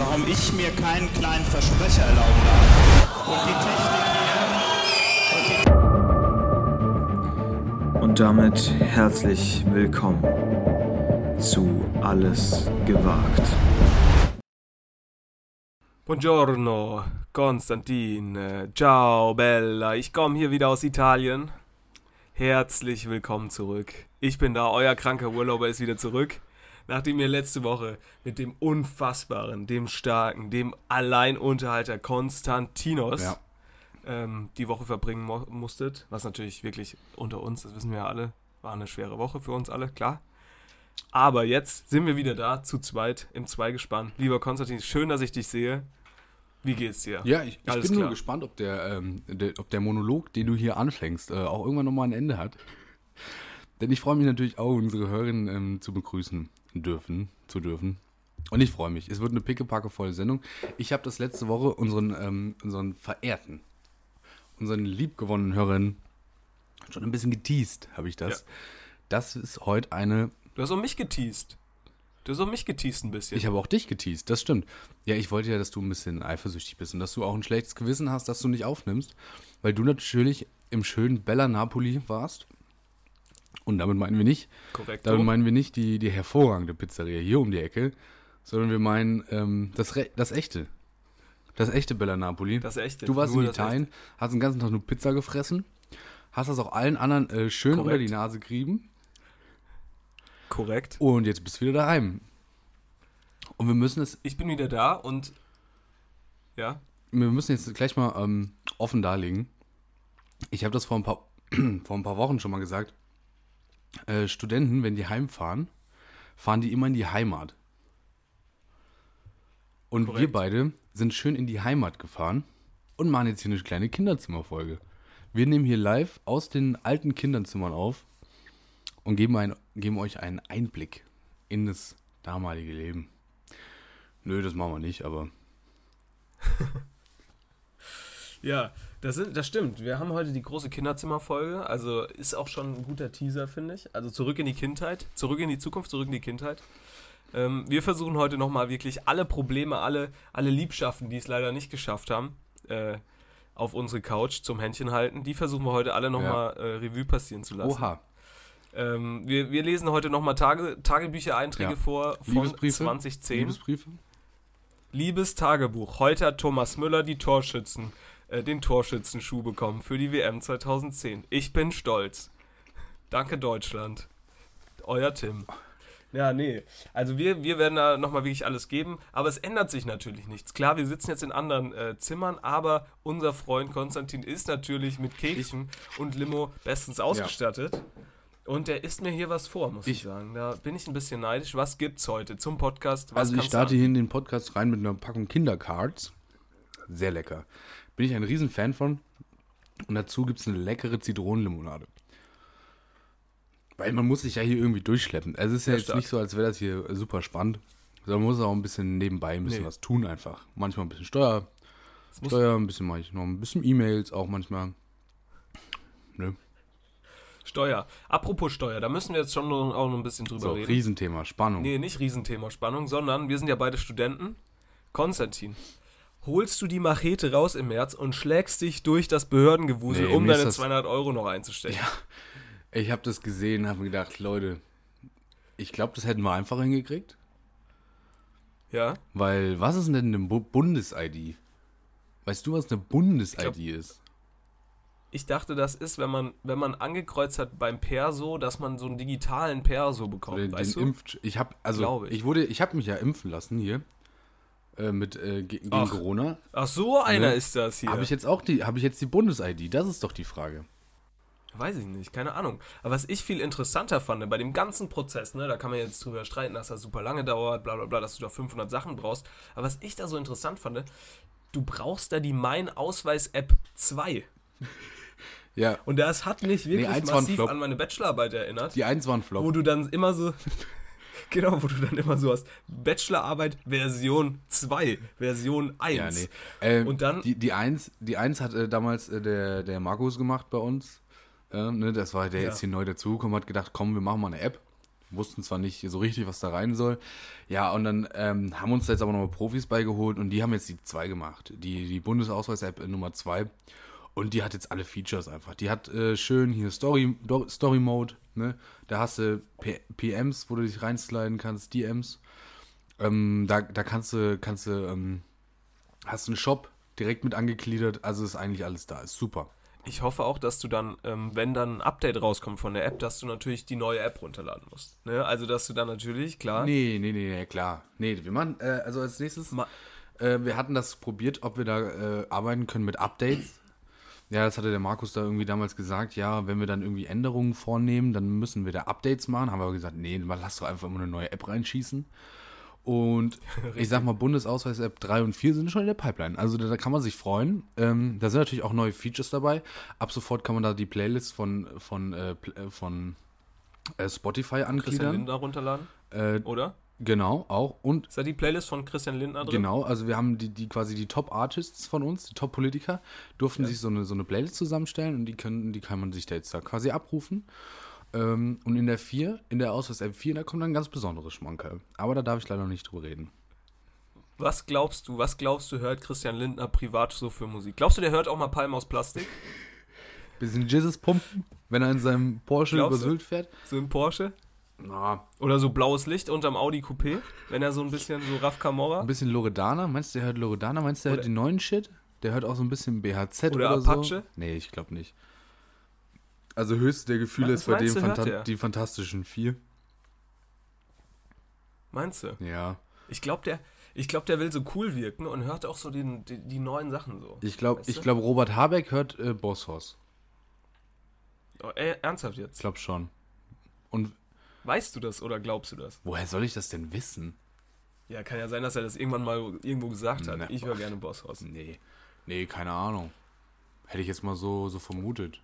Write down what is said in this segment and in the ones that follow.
warum ich mir keinen kleinen Versprecher erlauben darf. Und die Technik hier. Und damit herzlich willkommen zu Alles gewagt. Buongiorno, Konstantin. Ciao, Bella. Ich komme hier wieder aus Italien. Herzlich willkommen zurück. Ich bin da, euer kranker Urlauber ist wieder zurück. Nachdem ihr letzte Woche mit dem unfassbaren, dem starken, dem Alleinunterhalter Konstantinos ja. ähm, die Woche verbringen mu musstet, was natürlich wirklich unter uns, das wissen wir ja alle, war eine schwere Woche für uns alle, klar. Aber jetzt sind wir wieder da, zu zweit, im Zweigespann. Lieber Konstantin, schön, dass ich dich sehe. Wie geht's dir? Ja, ich, ich bin klar. nur gespannt, ob der, ähm, der, ob der Monolog, den du hier anfängst, äh, auch irgendwann nochmal ein Ende hat. Denn ich freue mich natürlich auch, unsere Hörerinnen ähm, zu begrüßen dürfen, zu dürfen. Und ich freue mich. Es wird eine pickepackevolle Sendung. Ich habe das letzte Woche unseren, ähm, unseren verehrten, unseren liebgewonnenen Hörerinnen schon ein bisschen geteased, habe ich das. Ja. Das ist heute eine. Du hast auch mich geteased. Du hast auch mich geteased ein bisschen. Ich habe auch dich geteased, das stimmt. Ja, ich wollte ja, dass du ein bisschen eifersüchtig bist und dass du auch ein schlechtes Gewissen hast, dass du nicht aufnimmst, weil du natürlich im schönen Bella Napoli warst. Und damit meinen wir nicht, Korrekt. damit meinen wir nicht die, die hervorragende Pizzeria hier um die Ecke, sondern wir meinen ähm, das, das echte. Das echte Bella Napoli. Das echte. Du warst in Italien, hast den ganzen Tag nur Pizza gefressen, hast das auch allen anderen äh, schön Korrekt. unter die Nase gerieben Korrekt. Und jetzt bist du wieder daheim. Und wir müssen es. Ich bin wieder da und. Ja. Wir müssen jetzt gleich mal ähm, offen darlegen. Ich habe das vor ein, paar, vor ein paar Wochen schon mal gesagt. Äh, Studenten, wenn die heimfahren, fahren die immer in die Heimat. Und Korrekt. wir beide sind schön in die Heimat gefahren und machen jetzt hier eine kleine Kinderzimmerfolge. Wir nehmen hier live aus den alten Kinderzimmern auf und geben, ein, geben euch einen Einblick in das damalige Leben. Nö, das machen wir nicht, aber. ja, das, sind, das stimmt. Wir haben heute die große Kinderzimmerfolge. Also ist auch schon ein guter Teaser, finde ich. Also zurück in die Kindheit, zurück in die Zukunft, zurück in die Kindheit. Ähm, wir versuchen heute nochmal wirklich alle Probleme, alle, alle Liebschaften, die es leider nicht geschafft haben, äh, auf unsere Couch zum Händchen halten, die versuchen wir heute alle nochmal ja. äh, Revue passieren zu lassen. Oha. Ähm, wir, wir lesen heute nochmal Tage, Tagebücher-Einträge ja. vor von 2010. Liebesbriefe. Liebes Tagebuch. Heute hat Thomas Müller die Torschützen, äh, den Torschützenschuh bekommen für die WM 2010. Ich bin stolz. Danke Deutschland. Euer Tim. Ja, nee. Also wir, wir werden da nochmal wirklich alles geben, aber es ändert sich natürlich nichts. Klar, wir sitzen jetzt in anderen äh, Zimmern, aber unser Freund Konstantin ist natürlich mit Kekchen und Limo bestens ausgestattet. Ja. Und der isst mir hier was vor, muss ich, ich, sagen. Da bin ich ein bisschen neidisch. Was gibt's heute zum Podcast? Was also ich starte hier in den Podcast rein mit einer Packung Kindercards. Sehr lecker. Bin ich ein Riesenfan von. Und dazu gibt es eine leckere Zitronenlimonade. Weil man muss sich ja hier irgendwie durchschleppen. Also es ist ja, ja jetzt stark. nicht so, als wäre das hier super spannend. Sondern man muss auch ein bisschen nebenbei ein bisschen nee. was tun einfach. Manchmal ein bisschen Steuer. Steuer, ein bisschen mache ich noch ein bisschen E-Mails auch manchmal. Nö. Steuer. Apropos Steuer, da müssen wir jetzt schon noch, auch noch ein bisschen drüber so, reden. Riesenthema, Spannung. Nee, nicht Riesenthema, Spannung, sondern wir sind ja beide Studenten. Konstantin, holst du die Machete raus im März und schlägst dich durch das Behördengewusel, nee, um deine das... 200 Euro noch einzustecken? Ja, ich habe das gesehen, habe mir gedacht, Leute, ich glaube, das hätten wir einfach hingekriegt. Ja. Weil, was ist denn eine Bundes-ID? Weißt du, was eine Bundes-ID ist? ich dachte, das ist, wenn man, wenn man angekreuzt hat beim Perso, dass man so einen digitalen Perso bekommt, den, weißt den du? Impf ich habe also ich. ich. wurde ich habe mich ja impfen lassen hier äh, mit äh, gegen ach, Corona. Ach so einer ne? ist das hier. Habe ich jetzt auch die habe ich jetzt die Bundes-ID? Das ist doch die Frage. Weiß ich nicht, keine Ahnung. Aber was ich viel interessanter fand, bei dem ganzen Prozess, ne, da kann man jetzt drüber streiten, dass das super lange dauert, bla bla bla, dass du da 500 Sachen brauchst. Aber was ich da so interessant fand, du brauchst da die Mein Ausweis-App 2. Ja. Und das hat mich wirklich nee, massiv an meine Bachelorarbeit erinnert. Die eins waren Flop. Wo du dann immer so, genau, wo du dann immer so hast, Bachelorarbeit Version 2, Version 1. Ja, nee. Ähm, und dann... Die, die 1, die 1 hat äh, damals äh, der, der Markus gemacht bei uns. Äh, ne, das war der ja. jetzt hier neu dazugekommen, hat gedacht, komm, wir machen mal eine App wussten zwar nicht so richtig, was da rein soll. Ja, und dann ähm, haben uns da jetzt aber nochmal Profis beigeholt und die haben jetzt die 2 gemacht. Die, die Bundesausweis-App Nummer 2. Und die hat jetzt alle Features einfach. Die hat äh, schön hier Story, Story Mode, ne? Da hast du P PMs, wo du dich reinsliden kannst, DMs. Ähm, da, da kannst du, kannst du, ähm, hast einen Shop direkt mit angegliedert, also ist eigentlich alles da, ist super. Ich hoffe auch, dass du dann, ähm, wenn dann ein Update rauskommt von der App, dass du natürlich die neue App runterladen musst. Ne? Also, dass du dann natürlich, klar. Nee, nee, nee, nee klar. Nee, wir machen, äh, also als nächstes, äh, wir hatten das probiert, ob wir da äh, arbeiten können mit Updates. Ja, das hatte der Markus da irgendwie damals gesagt, ja, wenn wir dann irgendwie Änderungen vornehmen, dann müssen wir da Updates machen. Haben wir aber gesagt, nee, lass doch einfach immer eine neue App reinschießen. Und ich sag mal, Bundesausweis-App 3 und 4 sind schon in der Pipeline. Also da, da kann man sich freuen. Ähm, da sind natürlich auch neue Features dabei. Ab sofort kann man da die Playlist von, von, äh, äh von äh, Spotify Christian angliedern. Lindner runterladen, Äh, oder? Genau, auch. Und Ist da die Playlist von Christian Lindner drin? Genau, also wir haben die, die quasi die Top-Artists von uns, die Top-Politiker, durften sich so eine, so eine Playlist zusammenstellen und die können, die kann man sich da jetzt da quasi abrufen. Ähm, und in der 4, in der Ausweis-App 4, da kommt dann ein ganz besonderes Schmankerl. Aber da darf ich leider noch nicht drüber reden. Was glaubst du, was glaubst du, hört Christian Lindner privat so für Musik? Glaubst du, der hört auch mal Palm aus Plastik? Bisschen Jizzes pumpen, wenn er in seinem Porsche Glaubst über? Sylt fährt. So ein Porsche? Na, Oder so blaues Licht unterm Audi Coupé? Wenn er so ein bisschen so Raf Camorra? ein bisschen Loredana. Meinst du, der hört Loredana? Meinst du, der hört Oder- den neuen Shit? Der hört auch so ein bisschen BHZ Oder oder, so? Apache? Nee, ich glaube nicht. Also höchste der Gefühle Was ist bei dem hört Fanta die Fantastischen Vier. Meinst du? Ja. Ich glaube, der, ich glaub, der will so cool wirken und hört auch so den, die, die neuen Sachen so. Ich glaube, Weißt ich du? glaube, Robert Habeck hört äh, Bosshaus. Oh, ey, ernsthaft Ich jetzt? glaube schon. Und Weißt du das oder glaubst du das? woher soll ich das denn wissen? Ja, kann ja sein, dass er das irgendwann mal irgendwo gesagt hat. Na, ich höre gerne Bosshaus. Nee. Nee, keine Ahnung. Hätte ich jetzt mal so, so vermutet.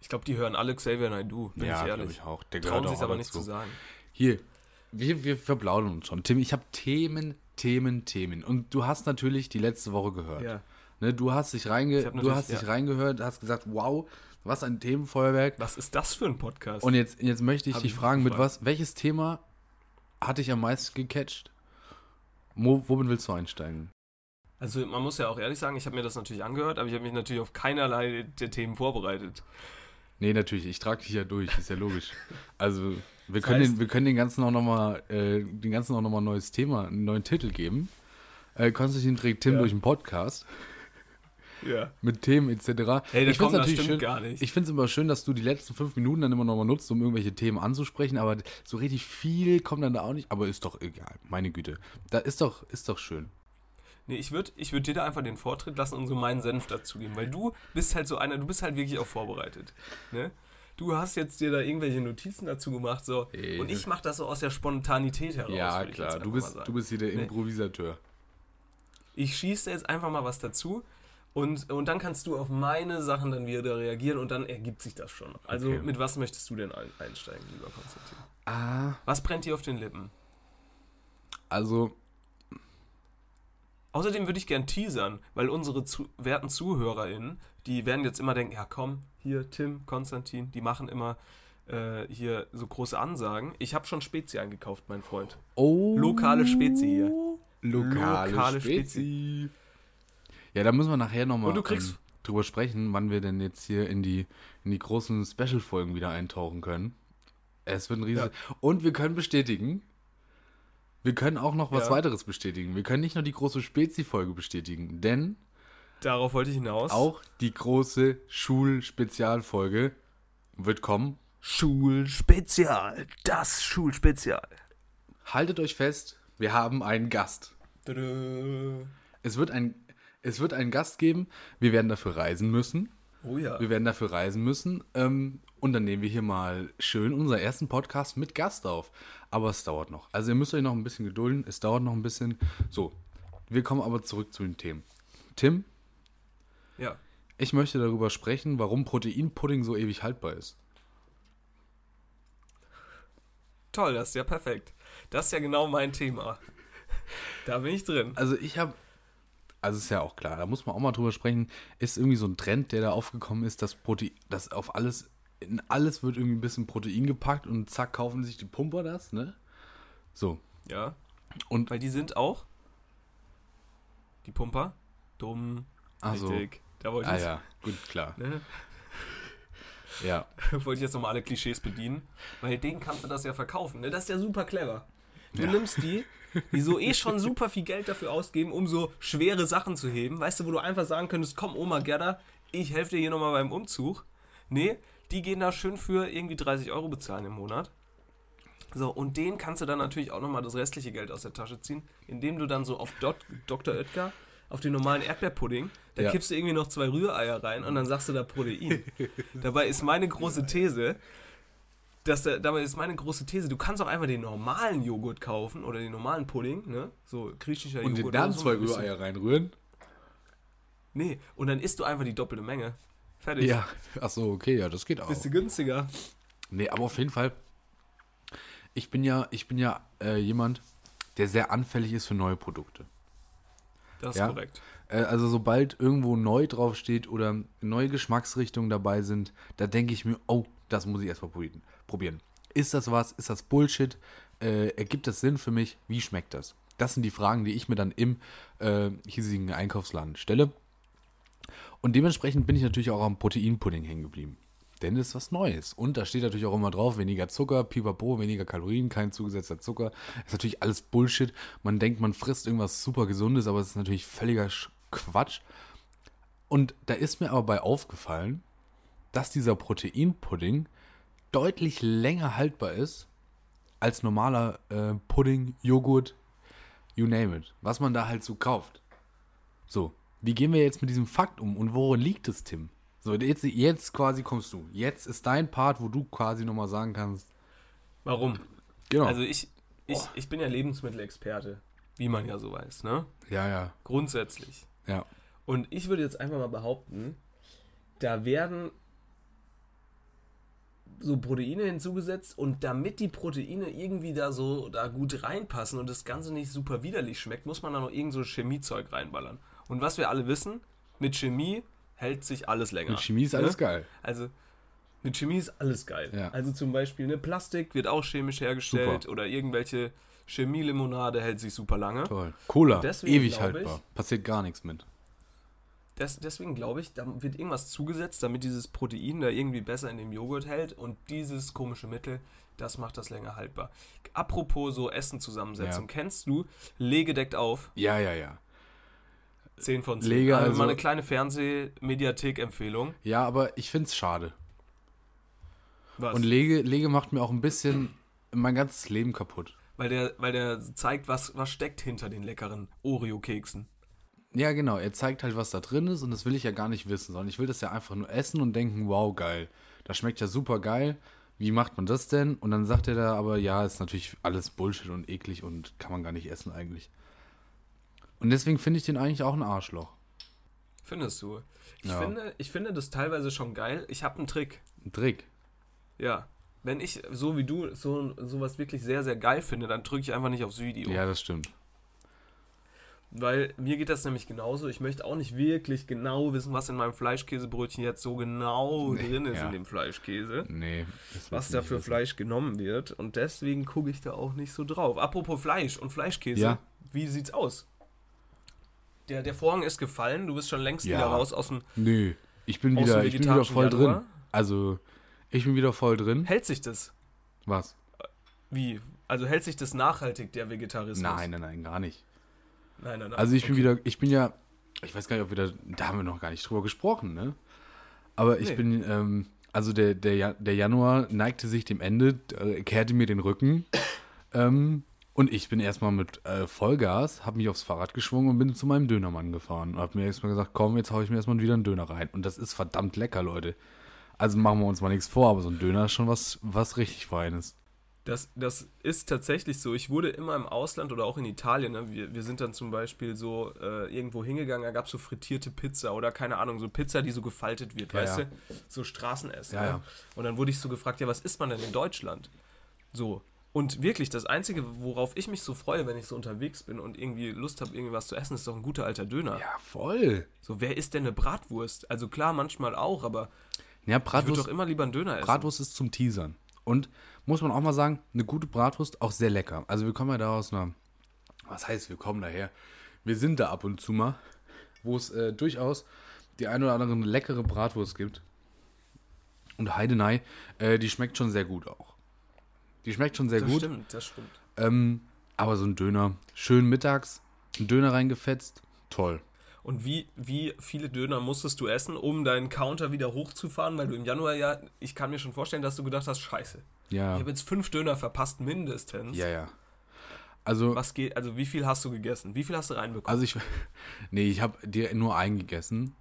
Ich glaube, die hören alle Xavier Naidoo, bin ja, ich ehrlich. ich auch. Der Trauen sich aber nicht zu sagen. Hier, wir, wir verplaudern uns schon. Tim, ich habe Themen, Themen, Themen. Und du hast natürlich die letzte Woche gehört. Ja. Ne, du hast dich, reinge du hast dich ja. reingehört, hast gesagt, wow, was ein Themenfeuerwerk. Was ist das für ein Podcast? Und jetzt, jetzt möchte ich Hab dich ich fragen, mit was, welches Thema hat dich am meisten gecatcht? Wo, womit willst du einsteigen? also man muss ja auch ehrlich sagen, ich habe mir das natürlich angehört, aber ich habe mich natürlich auf keinerlei der Themen vorbereitet. Nee, natürlich, ich trage dich ja durch, ist ja logisch. Also, wir Das können, heißt- den, wir können den ganzen auch nochmal, äh, den ganzen auch nochmal ein neues Thema, einen neuen Titel geben. Äh, Konstantin trägt Tim Ja. durch den Podcast Ja. mit Themen etc. Hey, ich das stimmt schön, gar nicht. ich finde es immer schön, dass du die letzten fünf Minuten dann immer nochmal nutzt, um irgendwelche Themen anzusprechen, aber so richtig viel kommt dann da auch nicht. Aber ist doch egal, meine Güte. Da ist doch, ist doch schön. Nee, ich würde ich würd dir da einfach den Vortritt lassen und so meinen Senf dazugeben, weil du bist halt so einer, du bist halt wirklich auch vorbereitet. Ne? Du hast jetzt dir da irgendwelche Notizen dazu gemacht, so. Ey. Und ich mache das so aus der Spontanität heraus. ja, klar, du bist, du bist hier der Nee. Improvisateur. Ich schieße jetzt einfach mal was dazu und, und dann kannst du auf meine Sachen dann wieder reagieren und dann ergibt sich das schon. Also Okay. mit was möchtest du denn ein, einsteigen, lieber Konstantin? Ah, Was brennt dir auf den Lippen? also, Außerdem würde ich gern teasern, weil unsere zu werten ZuhörerInnen, die werden jetzt immer denken, ja komm, hier Tim, Konstantin, die machen immer äh, hier so große Ansagen. Ich habe schon Spezi eingekauft, mein Freund. oh. Lokale Spezi hier. Lokale, Lokale Spezi. Ja, da müssen wir nachher nochmal ähm, drüber sprechen, wann wir denn jetzt hier in die, in die großen Special-Folgen wieder eintauchen können. Es wird ein riesiges. Und wir können bestätigen, wir können auch noch was Ja. weiteres bestätigen. Wir können nicht nur die große Spezi-Folge bestätigen, denn Darauf wollte ich hinaus. auch die große Schul-Spezialfolge wird kommen. Schulspezial, das Schulspezial. Haltet euch fest, wir haben einen Gast. Tada. Es wird, ein, es wird einen Gast geben. Wir werden dafür reisen müssen. Oh ja. Wir werden dafür reisen müssen. Ähm, und dann nehmen wir hier mal schön unseren ersten Podcast mit Gast auf. Aber es dauert noch. Also ihr müsst euch noch ein bisschen gedulden. Es dauert noch ein bisschen. So, wir kommen aber zurück zu den Themen. Tim, Ja. ich möchte darüber sprechen, warum Proteinpudding so ewig haltbar ist. Toll, das ist ja perfekt. Das ist ja genau mein Thema. Da bin ich drin. Also ich habe, also ist ja auch klar, da muss man auch mal drüber sprechen, ist irgendwie so ein Trend, der da aufgekommen ist, dass Protein, dass auf alles in alles wird irgendwie ein bisschen Protein gepackt und zack, kaufen sich die Pumper das, ne? So. Ja. Und Weil die sind auch, die Pumper, dumm, Ach so. richtig. Da wollte ich, Ah ja, gut, klar. ne, Ja. wollte ich jetzt nochmal alle Klischees bedienen. Weil denen kannst du das ja verkaufen. Ne? Das ist ja super clever. Du Ja. nimmst die, die so eh schon super viel Geld dafür ausgeben, um so schwere Sachen zu heben. Weißt du, wo du einfach sagen könntest, komm Oma Gerda, ich helfe dir hier nochmal beim Umzug. Nee, die gehen da schön für irgendwie 30 Euro bezahlen im Monat. So, und denen kannst du dann natürlich auch nochmal das restliche Geld aus der Tasche ziehen, indem du dann so auf Dot, Dr. Oetker, auf den normalen Erdbeerpudding, da Ja. kippst du irgendwie noch zwei Rühreier rein und dann sagst du da Protein. Dabei ist meine große These, dass der, dabei ist meine große These, du kannst auch einfach den normalen Joghurt kaufen oder den normalen Pudding, ne? So griechischer Und Joghurt. den dann so, zwei Rühreier reinrühren? Nee, und dann isst du einfach die doppelte Menge. Fertig. Ja. Ach so, okay, ja, das geht auch. Bist du günstiger. Nee, aber auf jeden Fall, ich bin ja, ich bin ja äh, jemand, der sehr anfällig ist für neue Produkte. Das ist Ja. korrekt. Äh, also sobald irgendwo neu draufsteht oder neue Geschmacksrichtungen dabei sind, da denke ich mir, oh, das muss ich erstmal probieren. Probieren. Ist das was? Ist das Bullshit? Äh, ergibt das Sinn für mich? Wie schmeckt das? Das sind die Fragen, die ich mir dann im äh, hiesigen Einkaufsladen stelle. Und dementsprechend bin ich natürlich auch am Proteinpudding hängen geblieben. Denn es ist was Neues. Und da steht natürlich auch immer drauf, weniger Zucker, pipapo, weniger Kalorien, kein zugesetzter Zucker. ist natürlich alles Bullshit. Man denkt, man frisst irgendwas super Gesundes, aber es ist natürlich völliger Sch- Quatsch. Und da ist mir aber bei aufgefallen, dass dieser Proteinpudding deutlich länger haltbar ist als normaler äh, Pudding, Joghurt, you name it. Was man da halt so kauft. So, wie gehen wir jetzt mit diesem Fakt um und worin liegt es, Tim? So, jetzt, jetzt quasi kommst du. Jetzt ist dein Part, wo du quasi nochmal sagen kannst. Warum? Genau. Also ich, ich, ich bin ja Lebensmittelexperte, wie man ja so weiß, ne? ja, ja, Grundsätzlich. ja. Und ich würde jetzt einfach mal behaupten, da werden so Proteine hinzugesetzt und damit die Proteine irgendwie da so da gut reinpassen und das Ganze nicht super widerlich schmeckt, muss man da noch irgend so Chemiezeug reinballern. Und was wir alle wissen, mit Chemie hält sich alles länger. Mit Chemie ist alles ne? geil. Also mit Chemie ist alles geil. Ja. Also zum Beispiel ne, Plastik wird auch chemisch hergestellt Super. oder irgendwelche Chemielimonade hält sich super lange. Toll. Cola, ewig haltbar. ich- Passiert gar nichts mit. Das, deswegen glaube ich, da wird irgendwas zugesetzt, damit dieses Protein da irgendwie besser in dem Joghurt hält und dieses komische Mittel, das macht das länger haltbar. Apropos so Essen zusammensetzen, Ja. kennst du Lege deckt auf, Ja, ja, ja. 10 von 10. Lege also, also- mal eine kleine Fernseh-Mediathek-Empfehlung. Ja, aber ich find's schade. Was? Und Lege, Lege macht mir auch ein bisschen mein ganzes Leben kaputt. weil, der, weil der zeigt, was, was steckt hinter den leckeren Oreo-Keksen. Ja, genau. Er zeigt halt, was da drin ist und das will ich ja gar nicht wissen, sondern ich will das ja einfach nur essen und denken, wow, geil. Das schmeckt ja super geil. Wie macht man das denn? Und dann sagt er da aber, ja, ist natürlich alles Bullshit und eklig und kann man gar nicht essen eigentlich. Und deswegen finde ich den eigentlich auch ein Arschloch. Findest du? Ich, Ja. finde, ich finde das teilweise schon geil. Ich habe einen Trick. Ein Trick. Ja. Wenn ich, so wie du, so sowas wirklich sehr, sehr geil finde, dann drücke ich einfach nicht aufs Video. Ja, das stimmt. Weil mir geht das nämlich genauso. Ich möchte auch nicht wirklich genau wissen, was in meinem Fleischkäsebrötchen jetzt so genau drin ist ja. in dem Fleischkäse. Nee. Was da für. Fleisch genommen wird. Und deswegen gucke ich da auch nicht so drauf. Apropos Fleisch und Fleischkäse. Ja. Wie sieht's aus? Der, der Vorhang ist gefallen. Du bist schon längst Ja. wieder raus aus dem. Nö. Ich bin wieder, ich bin wieder voll Januar? drin. Also, ich bin wieder voll drin. Hält sich das? Was? Wie? Also hält sich das nachhaltig, der Vegetarismus? Nein, nein, nein, gar nicht. Nein, nein, nein. Also ich bin Okay. wieder, ich bin ja, ich weiß gar nicht, ob wir da, da haben wir noch gar nicht drüber gesprochen, ne? Aber ich Nee. bin, ähm, also der, der, der Januar neigte sich dem Ende, äh, kehrte mir den Rücken. ähm, und ich bin erstmal mit äh, Vollgas, habe mich aufs Fahrrad geschwungen und bin zu meinem Dönermann gefahren. Und habe mir erstmal gesagt, komm, jetzt hau ich mir erstmal wieder einen Döner rein. Und das ist verdammt lecker, Leute. Also machen wir uns mal nichts vor, aber so ein Döner ist schon was, was richtig Feines. Das, das ist tatsächlich so. Ich wurde immer im Ausland oder auch in Italien, ne? wir, wir sind dann zum Beispiel so äh, irgendwo hingegangen, da gab es so frittierte Pizza oder keine Ahnung, so Pizza, die so gefaltet wird, Ja, weißt ja. du? So Straßenessen. Ja, ne? Und dann wurde ich so gefragt, ja, was isst man denn in Deutschland? So. Und wirklich, das Einzige, worauf ich mich so freue, wenn ich so unterwegs bin und irgendwie Lust habe, irgendwie was zu essen, ist doch ein guter alter Döner. Ja, voll. So, wer isst denn eine Bratwurst? Also klar, manchmal auch, aber Ja, Ich würde Bratwurst, doch immer lieber einen Döner essen. Bratwurst ist zum Teasern. Und muss man auch mal sagen, eine gute Bratwurst auch sehr lecker. Also wir kommen ja da aus einer, was heißt wir kommen daher? Wir sind da ab und zu mal, wo es äh, durchaus die ein oder andere leckere Bratwurst gibt. Und Heidenei, äh, die schmeckt schon sehr gut auch. Die schmeckt schon sehr das gut. stimmt, das stimmt. Ähm, aber so ein Döner, schön mittags, ein Döner reingefetzt, toll. Und wie, wie viele Döner musstest du essen, um deinen Counter wieder hochzufahren? Weil du im Januar ja, ich kann mir schon vorstellen, dass du gedacht hast, scheiße. Ja, Ich habe jetzt fünf Döner verpasst, mindestens. ja, ja. Also, Was geht, also wie viel hast du gegessen? Wie viel hast du reinbekommen? also ich, nee, ich habe dir nur einen gegessen.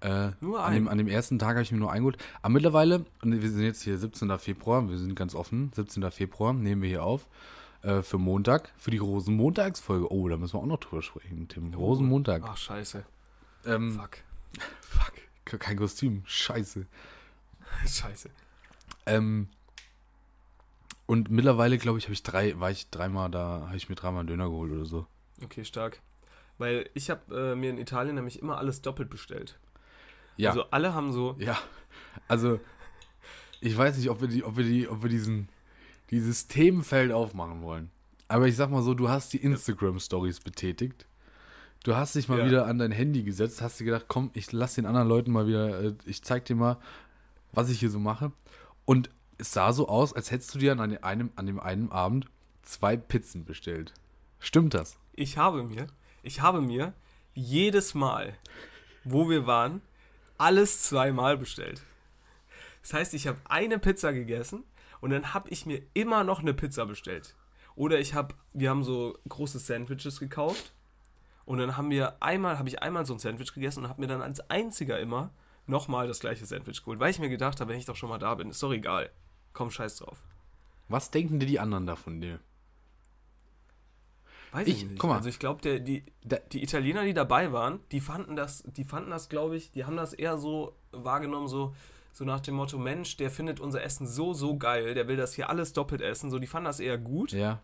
Äh, Nur an dem, einen? an dem ersten Tag habe ich mir nur eingeholt. Aber mittlerweile, und wir sind jetzt hier 17. Februar, wir sind ganz offen, 17. Februar nehmen wir hier auf. Äh, für Montag, für die Rosenmontagsfolge. Oh, da müssen wir auch noch drüber sprechen, Tim. Rosenmontag. Ach, scheiße. ähm, Fuck. fuck, ke- kein Kostüm. Scheiße. Scheiße. Ähm, und mittlerweile, glaube ich, habe ich drei, war ich dreimal da, habe ich mir dreimal einen Döner geholt oder so. Okay, stark. Weil ich habe äh, mir in Italien nämlich immer alles doppelt bestellt. Ja. Also alle haben so, Ja, also ich weiß nicht, ob wir die, ob wir die, ob wir diesen dieses Themenfeld aufmachen wollen. Aber ich sag mal so, du hast die Instagram Stories betätigt. Du hast dich mal Ja. wieder an dein Handy gesetzt, hast dir gedacht, komm, ich lass den anderen Leuten mal wieder, äh, ich zeig dir mal, was ich hier so mache. Und es sah so aus, als hättest du dir an dem einem, an dem einen Abend zwei Pizzen bestellt. Stimmt das? ich habe mir, ich habe mir jedes Mal, wo wir waren, alles zweimal bestellt. Das heißt, ich habe eine Pizza gegessen und dann habe ich mir immer noch eine Pizza bestellt. Oder ich habe, wir haben so große Sandwiches gekauft und dann haben wir einmal, habe ich einmal so ein Sandwich gegessen und habe mir dann als einziger immer nochmal das gleiche Sandwich geholt, weil ich mir gedacht habe, wenn ich doch schon mal da bin, ist doch egal. Komm, scheiß drauf. Was denken dir die anderen da von dir? Weiß Ich- ich, nicht. guck mal. Also ich glaube, die, die Italiener, die dabei waren, die fanden das, die fanden das, glaube ich, die haben das eher so wahrgenommen, so, so nach dem Motto, Mensch, der findet unser Essen so, so geil, der will das hier alles doppelt essen. So, die fanden das eher gut. Ja.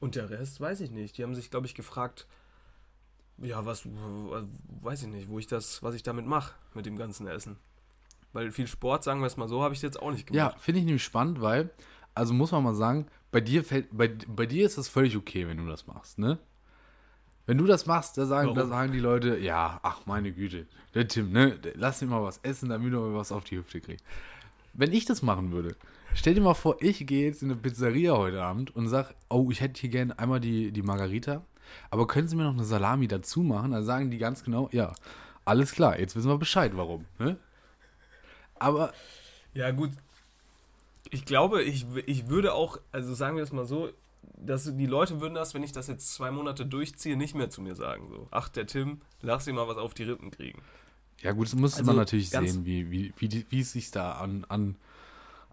Und der Rest weiß ich nicht. Die haben sich, glaube ich, gefragt, ja, was, weiß ich nicht, wo ich das, was ich damit mache, mit dem ganzen Essen. Weil viel Sport, sagen wir es mal so, habe ich jetzt auch nicht Ja, gemacht. finde ich nämlich spannend, weil, also muss man mal sagen, bei dir fällt, bei, bei dir ist das völlig okay, wenn du das machst, ne? Wenn du das machst, da sagen, da sagen die Leute, ja, ach meine Güte, der Tim, ne, der- lass ihn mal was essen, damit er mal was auf die Hüfte kriegt. Wenn ich das machen würde, stell dir mal vor, ich gehe jetzt in eine Pizzeria heute Abend und sag, oh, ich hätte hier gerne einmal die, die Margarita, aber können Sie mir noch eine Salami dazu machen? Dann sagen die ganz genau, ja, alles klar, jetzt wissen wir Bescheid, warum, ne? Aber Ja, gut. Ich glaube, ich, ich würde auch, also sagen wir es mal so, dass die Leute würden das, wenn ich das jetzt zwei Monate durchziehe, nicht mehr zu mir sagen. So, ach, der Tim, lass ihn mal was auf die Rippen kriegen. Ja, gut, das müsste Also man natürlich sehen, wie, wie, wie, wie es sich da an, an,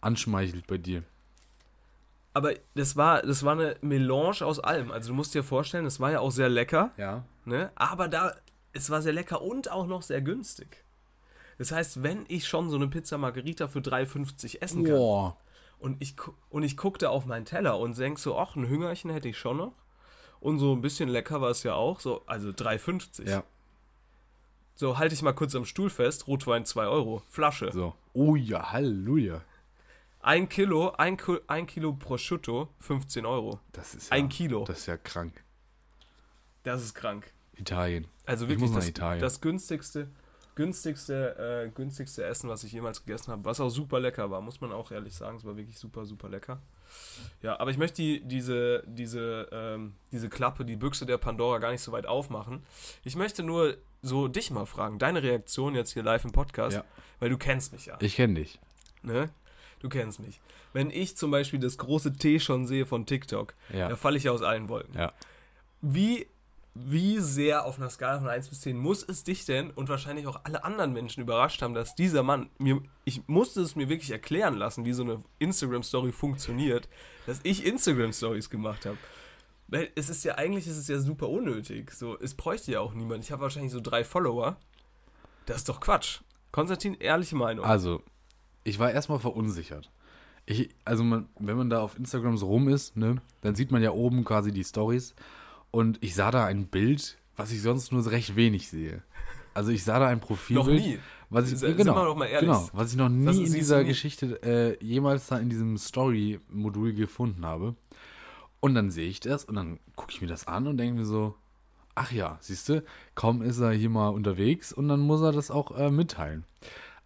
anschmeichelt bei dir. Aber das war, das war eine Melange aus allem. Also du musst dir vorstellen, es war ja auch sehr lecker, Ja. ne? Aber da, es war sehr lecker und auch noch sehr günstig. Das heißt, wenn ich schon so eine Pizza Margherita für 3,50 essen kann, Boah. Und ich, und ich guckte auf meinen Teller und denk so, ach, ein Hüngerchen hätte ich schon noch. Und so ein bisschen lecker war es ja auch, so, also 3,50. Ja, So, halte ich mal kurz am Stuhl fest, Rotwein 2 Euro, Flasche. so. Oh ja, Halleluja. Ein Kilo, ein, ein Kilo Prosciutto, 15 Euro. Das ist ja, Ein Kilo. Das ist ja krank. Das ist krank. Italien. Also Ich wirklich das, Italien. das günstigste, günstigste, äh, günstigste Essen, was ich jemals gegessen habe, was auch super lecker war, muss man auch ehrlich sagen. Es war wirklich super, super lecker. Ja, aber ich möchte die, diese, diese, ähm, diese Klappe, die Büchse der Pandora gar nicht so weit aufmachen. Ich möchte nur so dich mal fragen, deine Reaktion jetzt hier live im Podcast, Ja. weil du kennst mich ja. Ich kenne dich. Ne? Du kennst mich. Wenn ich zum Beispiel das große T schon sehe von TikTok, Ja. da falle ich ja aus allen Wolken. Ja. Wie, wie sehr auf einer Skala von 1 bis 10 muss es dich denn und wahrscheinlich auch alle anderen Menschen überrascht haben, dass dieser Mann, mir, ich musste es mir wirklich erklären lassen, wie so eine Instagram-Story funktioniert, dass ich Instagram-Stories gemacht habe. Weil es ist ja, eigentlich ist es ja super unnötig. So, es bräuchte ja auch niemand. Ich habe wahrscheinlich so drei Follower. Das ist doch Quatsch. Konstantin, ehrliche Meinung. Also, ich war erstmal verunsichert. Ich, also, man, wenn man da auf Instagram so rum ist, ne, dann sieht man ja oben quasi die Stories. Und ich sah da ein Bild, was ich sonst nur recht wenig sehe. Also, ich sah da ein Noch Profilbild. nie. Was ich, Sind genau, wir doch mal ehrlich. genau, was ich noch nie Das in dieser. Geschichte äh, jemals da in diesem Story-Modul gefunden habe. Und dann sehe ich das und dann gucke ich mir das an und denke mir so, ach ja, siehst du, kaum ist er hier mal unterwegs und dann muss er das auch äh, mitteilen.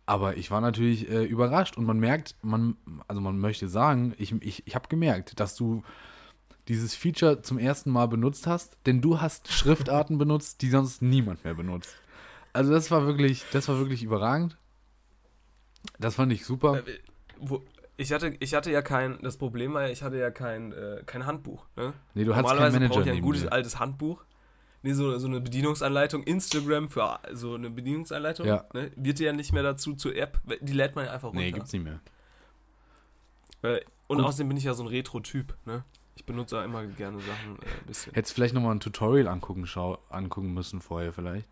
Aber ich war natürlich äh, überrascht und man merkt, man, also man möchte sagen, ich, ich, ich habe gemerkt, dass du dieses Feature zum ersten Mal benutzt hast, denn du hast Schriftarten benutzt, die sonst niemand mehr benutzt. Also das war wirklich, das war wirklich überragend. Das fand ich super. Äh, ich, hatte, ich hatte ja kein, das Problem war ja, ich hatte ja kein, äh, kein Handbuch. Ne? Nee, du hattest keinen Normalerweise Manager brauche ich ja ein gutes dir. altes Handbuch. Nee, so, so eine Bedienungsanleitung. Instagram für so eine Bedienungsanleitung. Ja. Ne? Wird ja nicht mehr dazu zur App. Die lädt man ja einfach runter. Nee, gibt's nicht mehr. Und Gut. außerdem bin ich ja so ein Retro-Typ. Ne? Ich benutze immer gerne Sachen äh, ein bisschen. Hättest vielleicht nochmal ein Tutorial angucken, schau, angucken müssen vorher vielleicht.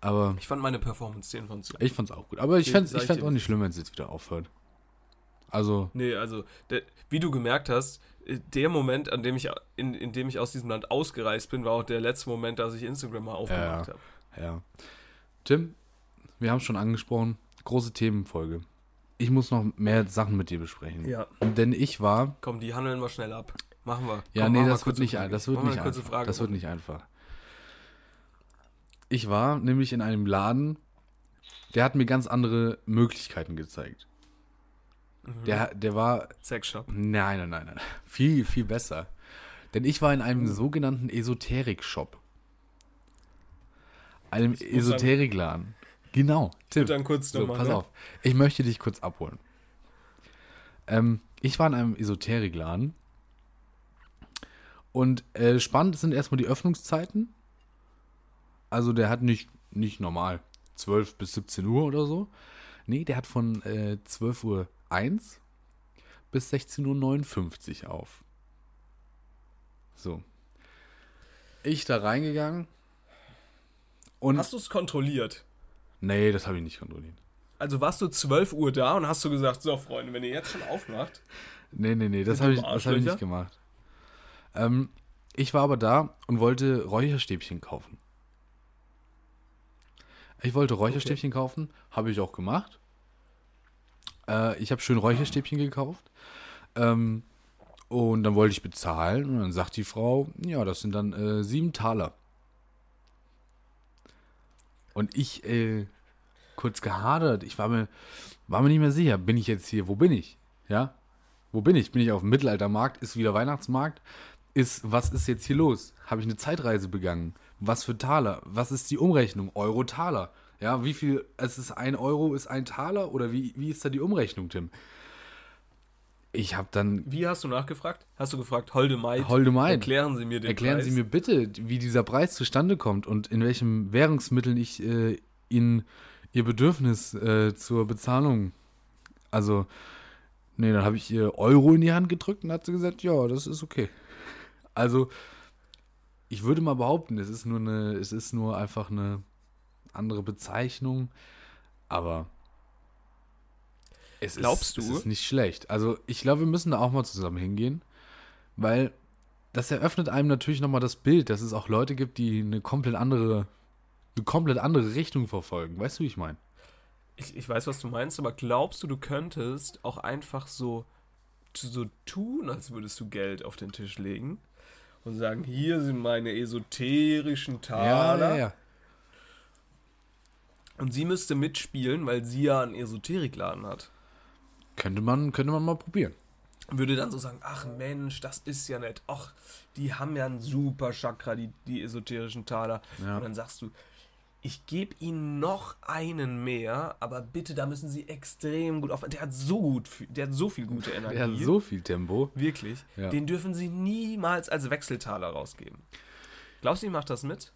Aber Ich fand meine Performance 10 von 10. ich fand's auch gut. Aber ich fänd's dir auch nicht. schlimm, wenn es jetzt wieder aufhört. Also, Nee, also, der, wie du gemerkt hast, äh, der Moment, an dem ich, in, in dem ich aus diesem Land ausgereist bin, war auch der letzte Moment, dass ich Instagram mal aufgemacht Ja. habe. ja. Tim, wir haben schon angesprochen, große Themenfolge. Ich muss noch mehr Sachen mit dir besprechen. Ja. Denn ich war Komm, die handeln wir schnell ab. Machen wir. Ja, Komm, nee, das wird nicht, ein- das wird nicht einfach. Frage. Das wird nicht einfach. Ich war nämlich in einem Laden, der hat mir ganz andere Möglichkeiten gezeigt. Mhm. Der, der war, Sexshop. nein, nein, nein, nein, viel, viel besser. Denn ich war in einem sogenannten Esoterik-Shop. Einem Esoterikladen. Genau, Tim. Dann kurz So, nochmal. pass ne? auf. Ich möchte dich kurz abholen. Ähm, ich war in einem Esoterikladen. Und äh, spannend sind erstmal die Öffnungszeiten. Also der hat nicht, nicht normal 12 bis 17 Uhr oder so. Nee, der hat von äh, 12 Uhr 1 bis 16.59 Uhr auf. So. Ich da reingegangen. Und Hast du es kontrolliert? Nee, das habe ich nicht kontrolliert. Also warst du 12 Uhr da und hast du gesagt, so Freunde, wenn ihr jetzt schon aufmacht, Nee, nee, nee, das habe ich, das hab ich nicht gemacht. Ähm, ich war aber da und wollte Räucherstäbchen kaufen. Ich wollte Räucherstäbchen kaufen, habe ich auch gemacht. Äh, ich habe schön Räucherstäbchen gekauft. Ähm, und dann wollte ich bezahlen und dann sagt die Frau, ja, das sind dann äh, sieben Taler. Und ich, äh, kurz gehadert, ich war mir, war mir nicht mehr sicher, bin ich jetzt hier, wo bin ich? Ja, wo bin ich? Bin ich auf dem Mittelaltermarkt? Ist wieder Weihnachtsmarkt? Ist, was ist jetzt hier los? Habe ich eine Zeitreise begangen? Was für Taler? Was ist die Umrechnung? Euro-Taler. Ja, wie viel, es ist ein Euro, ist ein Taler? Oder wie, wie ist da die Umrechnung, Tim? Ich habe dann, wie hast du nachgefragt? Hast du gefragt, Holde Maid, Holde Maid, erklären Sie mir den erklären Preis. Sie mir bitte, wie dieser Preis zustande kommt und in welchen Währungsmitteln ich äh, Ihnen Ihr Bedürfnis äh, zur Bezahlung, also, nee, dann habe ich ihr Euro in die Hand gedrückt und hat sie gesagt, ja, das ist okay. Also, ich würde mal behaupten, es ist nur eine, es ist nur einfach eine andere Bezeichnung, aber es Glaubst ist, du? es ist nicht schlecht. Also, ich glaube, wir müssen da auch mal zusammen hingehen, weil das eröffnet einem natürlich nochmal das Bild, dass es auch Leute gibt, die eine komplett andere, eine komplett andere Richtung verfolgen. Weißt du, wie ich meine? Ich, ich weiß, was du meinst, aber glaubst du, du könntest auch einfach so, so tun, als würdest du Geld auf den Tisch legen und sagen, hier sind meine esoterischen Taler. Und sie müsste mitspielen, weil sie ja einen Esoterikladen hat. Könnte man, könnte man mal probieren. Würde dann so sagen, ach Mensch, das ist ja nett. Ach, die haben ja ein super Chakra, die, die esoterischen Taler. Ja. Und dann sagst du, ich gebe ihnen noch einen mehr, aber bitte, da müssen sie extrem gut auf. Der hat so gut, der hat so viel gute Energie. Er hat so viel Tempo. Wirklich. Ja. Den dürfen sie niemals als Wechseltaler rausgeben. Glaubst du, die macht das mit?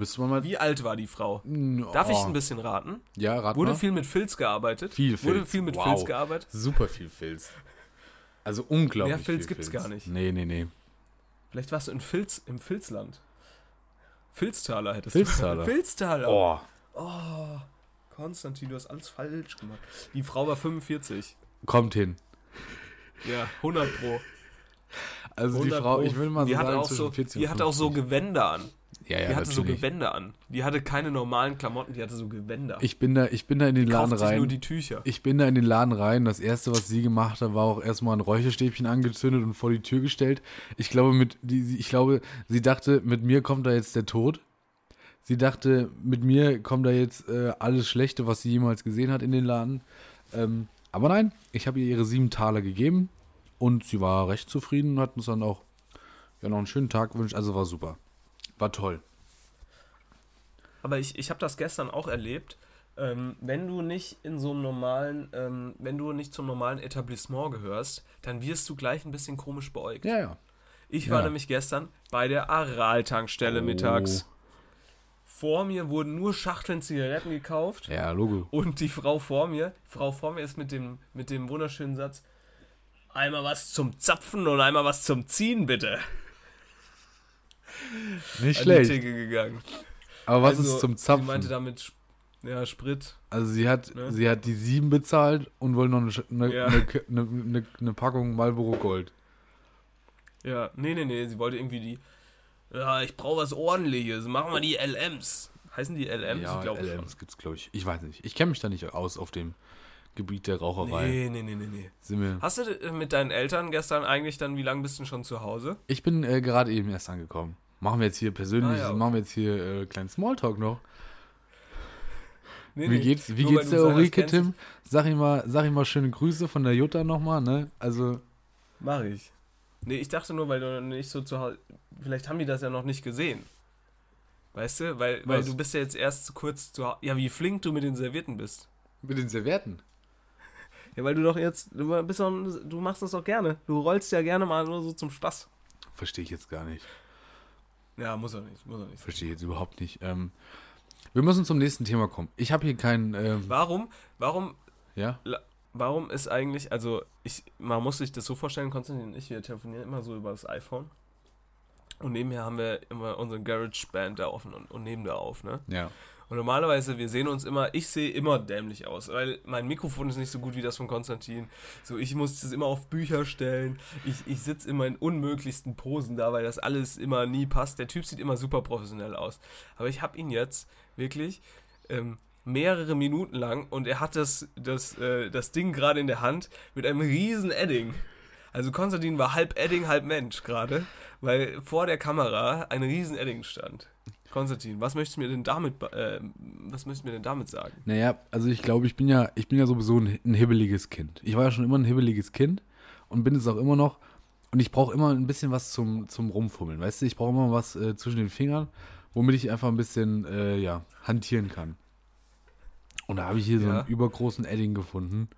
Müsste man mal. Wie alt war die Frau? Oh. Darf ich ein bisschen raten? Ja, rat Wurde mal. viel mit Filz gearbeitet? Viel Filz. Wurde viel mit Wow. Filz gearbeitet? Super viel Filz. Also unglaublich. Mehr Filz viel gibt's gar nicht. Nee, nee, nee. Vielleicht warst du in Filz, im Filzland. Filztaler hättest Filztaler. du. Filztaler. Oh, Oh, Konstantin, du hast alles falsch gemacht. Die Frau war 45. kommt hin. Ja, 100 pro. Also die 100 Frau, pro. ich würde mal so die sagen, auch zwischen so, 40 Die und hatte auch so 50. Gewänder an. Ja, ja, die hatte so natürlich. Gewänder an. Die hatte keine normalen Klamotten, die hatte so Gewänder. Ich bin da, ich bin da in den Laden Kauft sich rein. nur die Tücher. Ich bin da in den Laden rein. Das erste, was sie gemacht hat, war auch erstmal ein Räucherstäbchen angezündet und vor die Tür gestellt. Ich glaube, mit, die, sie- ich glaube, sie dachte, mit mir kommt da jetzt der Tod. Sie dachte, mit mir kommt da jetzt äh, alles Schlechte, was sie jemals gesehen hat in den Laden. Ähm, aber nein, ich habe ihr ihre sieben Taler gegeben und sie war recht zufrieden und hat uns dann auch ja, noch einen schönen Tag gewünscht. Also war super. War toll. Aber ich, ich habe das gestern auch erlebt. Ähm, wenn du nicht in so einem normalen, ähm, wenn du nicht zum normalen Etablissement gehörst, dann wirst du gleich ein bisschen komisch beäugt. Ja, ja. Ich Ja. war nämlich gestern bei der Aral-Tankstelle Oh. mittags. Vor mir wurden nur Schachteln Zigaretten gekauft. Ja, Logo. Und die Frau vor mir, Frau vor mir ist mit dem, mit dem wunderschönen Satz: Einmal was zum Zapfen und einmal was zum Ziehen, bitte. Nicht schlecht. Gegangen. Aber was Also, ist zum Sie Zapfen? meinte damit, ja, Sprit. Also sie hat, Ne? sie hat die sieben bezahlt und wollte noch eine, eine, Ja. eine, eine, eine, eine Packung Marlboro Gold. Ja, nee, nee, nee, sie wollte irgendwie die. Ja, ich brauche was ordentliches. Machen wir die LMs. Heißen die LMs? ja, ich glaube LMs gibt's, glaube ich. Ich weiß nicht. Ich kenne mich da nicht aus auf dem Gebiet der. Raucherei. Nee, nee, nee, nee, nee. Sind wir, Hast du äh, mit deinen Eltern gestern eigentlich dann, wie lange bist du schon zu Hause? ich bin äh, gerade eben erst angekommen. Machen wir jetzt hier persönlich, Ah, ja, okay. machen wir jetzt hier äh, kleinen Smalltalk noch. Nee, Wie nee. geht's, wie geht's der Ulrike, Tim? Sag ihm mal, sag ihm mal schöne Grüße von der Jutta nochmal, ne? Also, Mach ich. Nee, ich dachte nur, weil du nicht so zu Hause. Vielleicht haben die das ja noch nicht gesehen. Weißt du? Weil, weil du bist ja jetzt erst zu kurz zu Hause. Ja, wie flink du mit den Servietten bist. mit den Servietten. Ja, weil du doch jetzt. Du, bist doch, du machst das doch gerne. Du rollst ja gerne mal nur so zum Spaß. Verstehe ich jetzt gar nicht. Ja, muss er nicht. Muss er nicht. Verstehe jetzt überhaupt nicht. Ähm, wir müssen zum nächsten Thema kommen. Ich habe hier keinen, ähm, Warum? Warum ja? Warum ist eigentlich, also ich, man muss sich das so vorstellen, Konstantin und ich, wir telefonieren immer so über das iPhone. Und nebenher haben wir immer unseren GarageBand da offen und, und nehmen da auf, ne? Ja. Und normalerweise, wir sehen uns immer, ich sehe immer dämlich aus, weil mein Mikrofon ist nicht so gut wie das von Konstantin. So, ich muss das immer auf Bücher stellen. Ich, ich sitze immer in unmöglichsten Posen da, weil das alles immer nie passt. Der Typ sieht immer super professionell aus. Aber ich habe ihn jetzt wirklich ähm, mehrere Minuten lang und er hat das, das, äh, das Ding gerade in der Hand mit einem riesen Edding. Also Konstantin war halb Edding, halb Mensch gerade, weil vor der Kamera ein riesen Edding stand. Konstantin, was möchtest du mir denn damit, äh, was möchtest du mir denn damit sagen? Naja, also ich glaube, ich bin ja, ich bin ja sowieso ein, ein hibbeliges Kind. Ich war ja schon immer ein hibbeliges Kind und bin es auch immer noch. Und ich brauche immer ein bisschen was zum, zum Rumfummeln. Weißt du, ich brauche immer was äh, zwischen den Fingern, womit ich einfach ein bisschen, äh, ja, hantieren kann. Und da habe ich hier so Ja. einen übergroßen Edding gefunden,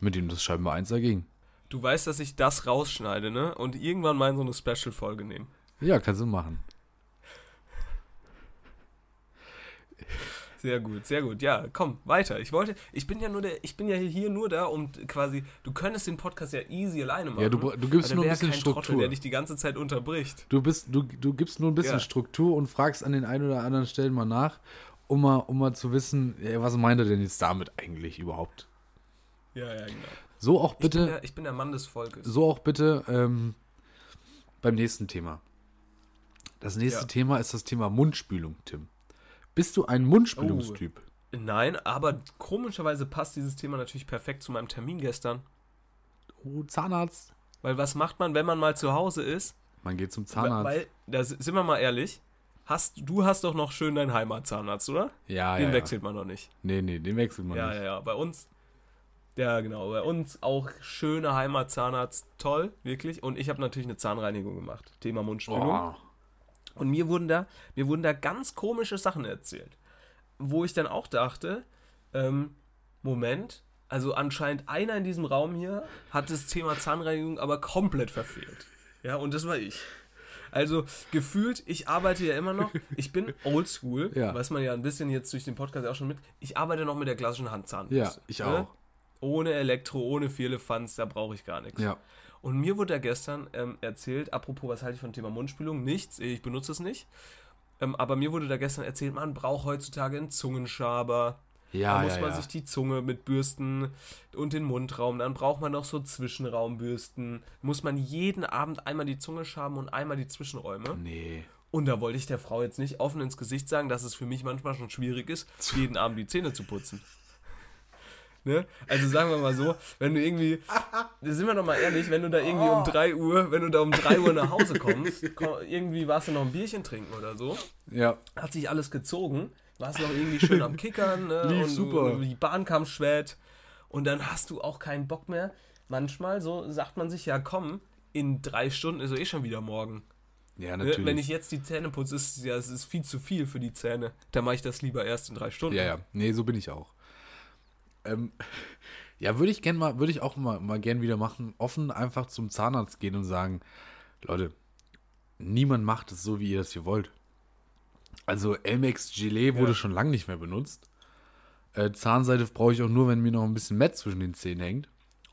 mit dem das scheinbar eins erging. Du weißt, dass ich das rausschneide, ne? Und irgendwann mal in so eine Special-Folge nehmen. Ja, kannst du machen. Sehr gut, sehr gut. Ja, komm, weiter. Ich wollte, ich bin ja nur der, ich bin ja hier nur da, um quasi, du könntest den Podcast ja easy alleine machen. Ja, du, du gibst nur ein bisschen kein Trottel, Struktur. der dich die ganze Zeit unterbricht. Du bist, du, du gibst nur ein bisschen Ja. Struktur und fragst an den einen oder anderen Stellen mal nach, um mal, um mal zu wissen, ja, was meint er denn jetzt damit eigentlich überhaupt? Ja, ja, genau. So auch Ich bin, bitte, der, ich bin der Mann des Volkes. so auch bitte ähm, beim nächsten Thema. Das nächste Ja. Thema ist das Thema Mundspülung, Tim. Bist du ein Mundspülungstyp? Nein, aber komischerweise passt dieses Thema natürlich perfekt zu meinem Termin gestern. Oh, Zahnarzt. Weil was macht man, wenn man mal zu Hause ist? Man geht zum Zahnarzt. weil da sind wir mal ehrlich, hast, du hast doch noch schön deinen Heimatzahnarzt, oder? ja, Den ja, wechselt man noch nicht. Ja. Nee, nee, den wechselt man Ja, nicht. ja, ja. Bei uns, ja genau, bei uns auch schöner Heimatzahnarzt, toll, wirklich. Und ich habe natürlich eine Zahnreinigung gemacht. Thema Mundspülung. Oh. Und mir wurden da, mir wurden da ganz komische Sachen erzählt. Wo ich dann auch dachte, ähm, Moment, also anscheinend einer in diesem Raum hier hat das Thema Zahnreinigung aber komplett verfehlt. Ja, und das war ich. Also gefühlt, ich arbeite ja immer noch, ich bin oldschool, Ja. weiß man ja ein bisschen jetzt durch den Podcast auch schon mit, ich arbeite noch mit der klassischen Handzahnbürste. Ja, ich ne? Ohne Elektro, ohne Firlefanz, da brauche ich gar nichts. Ja. Und mir wurde da gestern ähm, erzählt, apropos, was halte ich von Thema Mundspülung? Nichts, ich benutze es nicht. Ähm, aber mir wurde da gestern erzählt, man braucht heutzutage einen Zungenschaber. Ja, da muss ja, man ja. sich die Zunge mit Bürsten und den Mundraum. Dann braucht man noch so Zwischenraumbürsten. Muss man jeden Abend einmal die Zunge schaben und einmal die Zwischenräume. Nee. Und da wollte ich der Frau jetzt nicht offen ins Gesicht sagen, dass es für mich manchmal schon schwierig ist, jeden Abend die Zähne zu putzen. Ne? Also sagen wir mal so, wenn du irgendwie, sind wir doch mal ehrlich, wenn du da irgendwie um 3 Uhr, wenn du da um 3 Uhr nach Hause kommst, ko- irgendwie warst du noch ein Bierchen trinken oder so, Ja. hat sich alles gezogen, warst noch irgendwie schön am Kickern ne? Lief und super. Du, die Bahn kam spät und dann hast du auch keinen Bock mehr. Manchmal so sagt man sich, ja komm, in drei Stunden ist doch eh schon wieder morgen. Ja, Ne? natürlich. Wenn ich jetzt die Zähne putze, ist es ja, es ist viel zu viel für die Zähne. Dann mache ich das lieber erst in drei Stunden. Ja, ja. Nee, so bin ich auch. Ähm, ja, würde ich gern mal, würde ich auch mal, mal gern wieder machen, offen einfach zum Zahnarzt gehen und sagen, Leute, niemand macht es so, wie ihr das hier wollt. Also Elmex Gelee wurde Ja. schon lange nicht mehr benutzt. Äh, Zahnseide brauche ich auch nur, wenn mir noch ein bisschen Mett zwischen den Zähnen hängt.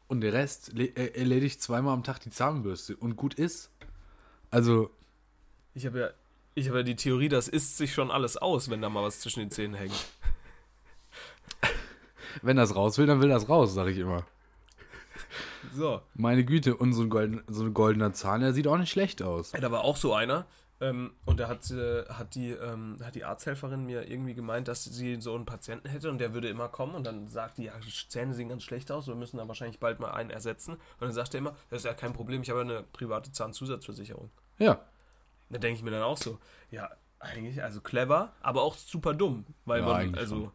Und der Rest äh, erledigt zweimal am Tag die Zahnbürste und gut ist. Also, Ich habe ja, ich habe ja die Theorie, das isst sich schon alles aus, wenn da mal was zwischen den Zähnen hängt. wenn das raus will, dann will das raus, sage ich immer. So. Meine Güte, und so ein, golden, so ein goldener Zahn, der sieht auch nicht schlecht aus. Ja, da war auch so einer. Ähm, und da hat, äh, hat, die, ähm, hat die Arzthelferin mir irgendwie gemeint, dass sie so einen Patienten hätte und der würde immer kommen und dann sagt die, ja, die Zähne sehen ganz schlecht aus, wir müssen da wahrscheinlich bald mal einen ersetzen. Und dann sagt er immer, das ist ja kein Problem, ich habe eine private Zahnzusatzversicherung. Ja, Da denke ich mir dann auch so, ja, eigentlich, also clever, aber auch super dumm, weil Ja, man, also,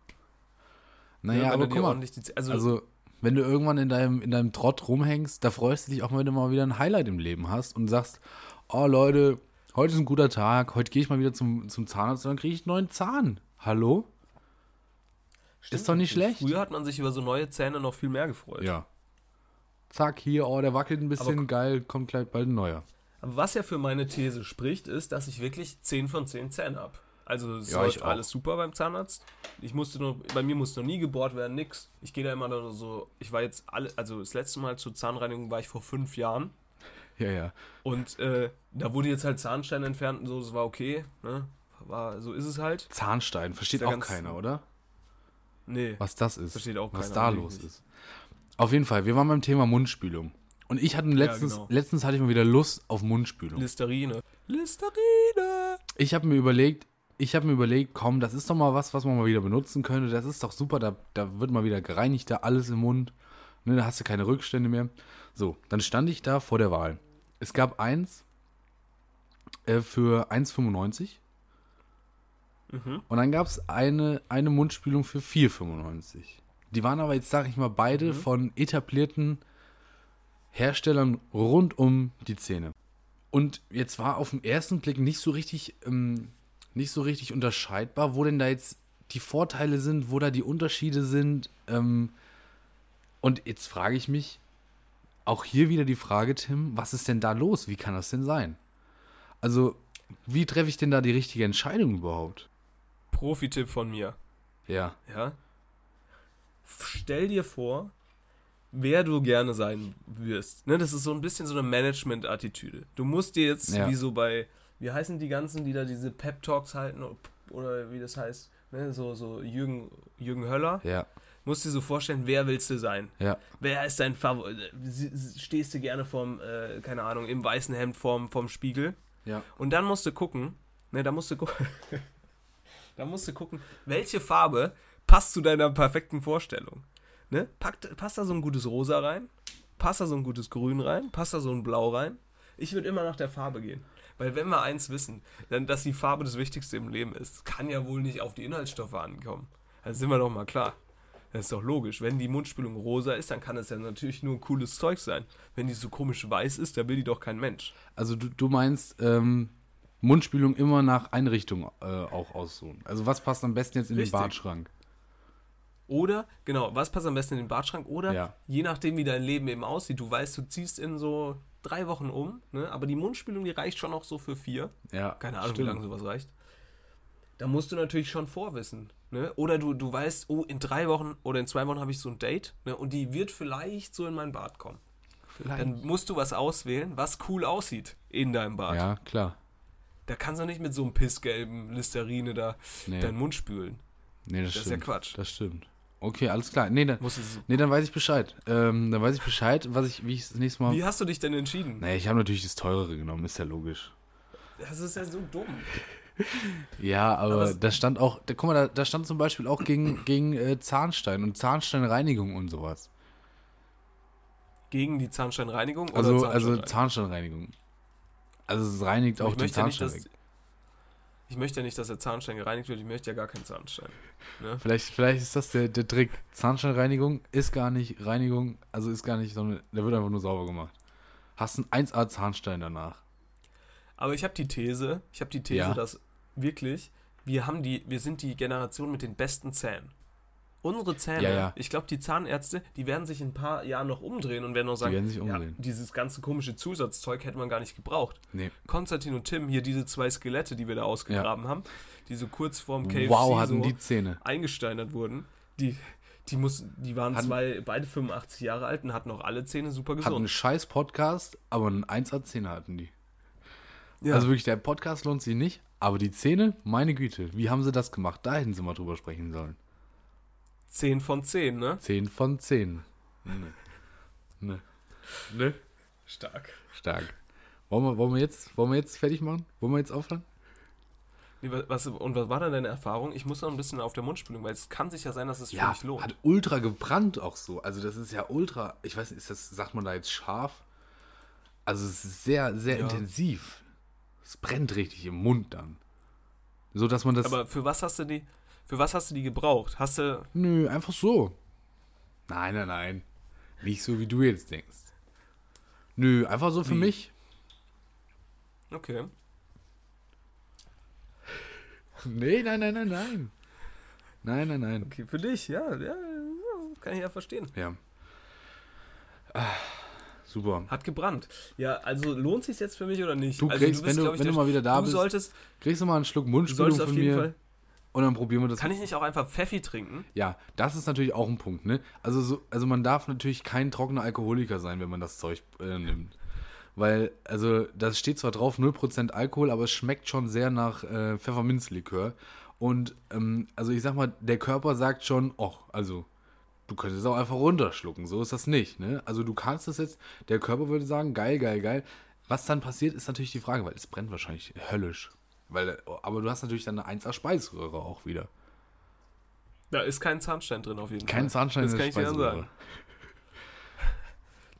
naja, wenn aber guck mal, also, also wenn du irgendwann in deinem, in deinem Trott rumhängst, da freust du dich auch, wenn du mal wieder ein Highlight im Leben hast und sagst, oh Leute, heute ist ein guter Tag, heute gehe ich mal wieder zum, zum Zahnarzt und dann kriege ich einen neuen Zahn. Hallo? ist doch nicht schlecht. Früher hat man sich über so neue Zähne noch viel mehr gefreut. Ja. Zack, hier, oh, der wackelt ein bisschen, Aber- geil, kommt gleich bald ein neuer. Aber was ja für meine These spricht, ist, dass ich wirklich 10 von 10 Zähne habe. Also es Ja, läuft alles super beim Zahnarzt. Ich musste nur, bei mir musste noch nie gebohrt werden, nix. Ich gehe da immer nur so, ich war jetzt alle, also das letzte Mal zur Zahnreinigung war ich vor fünf Jahren. Ja, ja. Und äh, da wurde jetzt halt Zahnstein entfernt und so, das war okay. Ne? War, so ist es halt. Zahnstein, versteht ja auch ganz- keiner, oder? Nee. Was das ist. Versteht auch Was keiner, da wirklich los nicht. ist. Auf jeden Fall, wir waren beim Thema Mundspülung. Und ich hatte letztens, genau. letztens hatte ich mal wieder Lust auf Mundspülung. Listerine. Listerine! Ich habe mir überlegt, ich habe mir überlegt, komm, das ist doch mal was, was man mal wieder benutzen könnte. Das ist doch super, da, da wird mal wieder gereinigt, da alles im Mund. Ne, da hast du keine Rückstände mehr. So, dann stand ich da vor der Wahl. Es gab eins äh, für 1,95 Mhm. und dann gab es eine, eine Mundspülung für 4,95. Die waren aber jetzt, sag ich mal, beide Mhm. von etablierten Herstellern rund um die Zähne. Und jetzt war auf den ersten Blick nicht so richtig, ähm, nicht so richtig unterscheidbar, wo denn da jetzt die Vorteile sind, wo da die Unterschiede sind. Ähm, und jetzt frage ich mich, auch hier wieder die Frage, Tim, was ist denn da los? Wie kann das denn sein? Also, wie treffe ich denn da die richtige Entscheidung überhaupt? Profi-Tipp von mir. Ja. Ja. Stell dir vor, wer du gerne sein wirst. Ne, das ist so ein bisschen so eine Management-Attitüde. Du musst dir jetzt, Ja. wie so bei, wie heißen die ganzen, die da diese Pep-Talks halten, oder wie das heißt, ne, so, so Jürgen, Jürgen Höller, Ja, musst dir so vorstellen, wer willst du sein? ja, Wer ist dein Favorit? Stehst du gerne vorm, äh, keine Ahnung, im weißen Hemd vorm, vorm Spiegel? ja. Und dann musst du gucken, ne, da musst du gucken, da musst du gucken, welche Farbe passt zu deiner perfekten Vorstellung. Ne? Packt, passt da so ein gutes Rosa rein? Passt da so ein gutes Grün rein? Passt da so ein Blau rein? Ich würde immer nach der Farbe gehen. Weil wenn wir eins wissen, dann, dass die Farbe das Wichtigste im Leben ist, kann ja wohl nicht auf die Inhaltsstoffe ankommen. Also sind wir doch mal klar. Das ist doch logisch. Wenn die Mundspülung rosa ist, dann kann es ja natürlich nur ein cooles Zeug sein. Wenn die so komisch weiß ist, dann will die doch kein Mensch. Also du, du meinst ähm, Mundspülung immer nach Einrichtung äh, auch aussuchen. Also was passt am besten jetzt in Richtig. den Badschrank? Oder, genau, was passt am besten in den Badschrank? Oder Ja. je nachdem, wie dein Leben eben aussieht, du weißt, du ziehst in so drei Wochen um, ne? aber die Mundspülung, die reicht schon auch so für vier. Ja, Keine Ahnung, stimmt. wie lange sowas reicht. Da musst du natürlich schon vorwissen. Ne? Oder du, du weißt, oh, in drei Wochen oder in zwei Wochen habe ich so ein Date ne? und die wird vielleicht so in mein Bad kommen. Dann musst du was auswählen, was cool aussieht in deinem Bad. Ja, klar. Da kannst du nicht mit so einem pissgelben Listerine da Nee. deinen Mund spülen. Nee, das, Das ist stimmt. ja Quatsch. Das stimmt. Okay, alles klar. Nee, dann, nee, dann weiß ich Bescheid. Ähm, dann weiß ich Bescheid, was ich, wie ich das nächste Mal. Wie hast du dich denn entschieden? Nee, ich habe natürlich das teurere genommen, ist ja logisch. Das ist ja so dumm. Ja, aber, Aber da stand auch, da, guck mal, da, da stand zum Beispiel auch gegen, gegen äh, Zahnstein und Zahnsteinreinigung und sowas. Gegen die Zahnsteinreinigung Also, also Zahnsteinreinigung? Also es reinigt auch ich den möchte, ja nicht, Zahnstein. Ich möchte ja nicht, dass der Zahnstein gereinigt wird. Ich möchte ja gar keinen Zahnstein. Ne? Vielleicht, vielleicht ist das der, der Trick. Zahnsteinreinigung ist gar nicht Reinigung, also ist gar nicht, sondern der wird einfach nur sauber gemacht. Hast einen 1A Zahnstein danach. Aber ich habe die These, ich habe die These, Ja. dass wirklich wir haben die, wir sind die Generation mit den besten Zähnen. Unsere Zähne, Ja, ja. ich glaube, die Zahnärzte, die werden sich in ein paar Jahren noch umdrehen und werden noch sagen, werden sich umdrehen. Ja, dieses ganze komische Zusatzzeug hätte man gar nicht gebraucht. Nee. Konstantin und Tim, hier diese zwei Skelette, die wir da ausgegraben haben, die so kurz vorm KFC wow, hatten so die Zähne. eingesteinert wurden, die, die, mussten, die waren Hatten- zwei, beide 85 Jahre alt und hatten auch alle Zähne super Hatten einen gesund. scheiß Podcast, aber einen 1A Zähne hatten die. Ja. Also wirklich, der Podcast lohnt sich nicht, aber die Zähne, meine Güte, wie haben sie das gemacht? Da hätten sie mal drüber sprechen sollen. 10 von 10, ne? 10 von 10. Ne. Ne. Ne. Stark. Stark. Wollen wir, wollen, wir jetzt, wollen wir jetzt fertig machen? Wollen wir jetzt aufhören? Nee, wa- was, und was war dann deine Erfahrung? Ich muss noch ein bisschen auf der Mundspülung, weil es kann sich ja sein, dass es für Ja, mich lohnt. hat ultra gebrannt auch so. Also das ist ja ultra, ich weiß nicht, ist das, sagt man da jetzt scharf? Also es ist sehr, sehr Ja. intensiv. Es brennt richtig im Mund dann. So dass man das. Aber für was hast du die, für was hast du die gebraucht? Hast du, nö, einfach so. Nein, nein, nein. Nicht so, wie du jetzt denkst. Nö, einfach so für Wie? mich. okay. Nee, nein, nein, nein, nein. Nein, nein, nein. Okay, für dich, ja, ja, kann ich ja verstehen. Ja. Ah, super. Hat gebrannt. Ja, also lohnt sich jetzt für mich oder nicht? Du also, kriegst, wenn du- glaub ich, wenn du mal wieder da du bist, solltest, Kriegst du mal einen Schluck du Mundspülung von jeden mir Fall. Und dann probieren wir das. Kann ich nicht auch einfach Pfeffi trinken? Ja, das ist natürlich auch ein Punkt, ne? Also, so, also man darf natürlich kein trockener Alkoholiker sein, wenn man das Zeug äh, nimmt. Weil, also, das steht zwar drauf 0% Alkohol, aber es schmeckt schon sehr nach äh, Pfefferminzlikör. Und, ähm, also ich sag mal, der Körper sagt schon, oh, also, du könntest es auch einfach runterschlucken. So ist das nicht, ne? Also, du kannst es jetzt, der Körper würde sagen, geil, geil, geil. Was dann passiert, ist natürlich die Frage, weil es brennt wahrscheinlich höllisch. Weil, aber du hast natürlich dann eine 1A Speiseröhre auch wieder. Da ist kein Zahnstein drin auf jeden Kein Fall. Zahnstein Das in kann der ich dir dann Speiseröhre. sagen.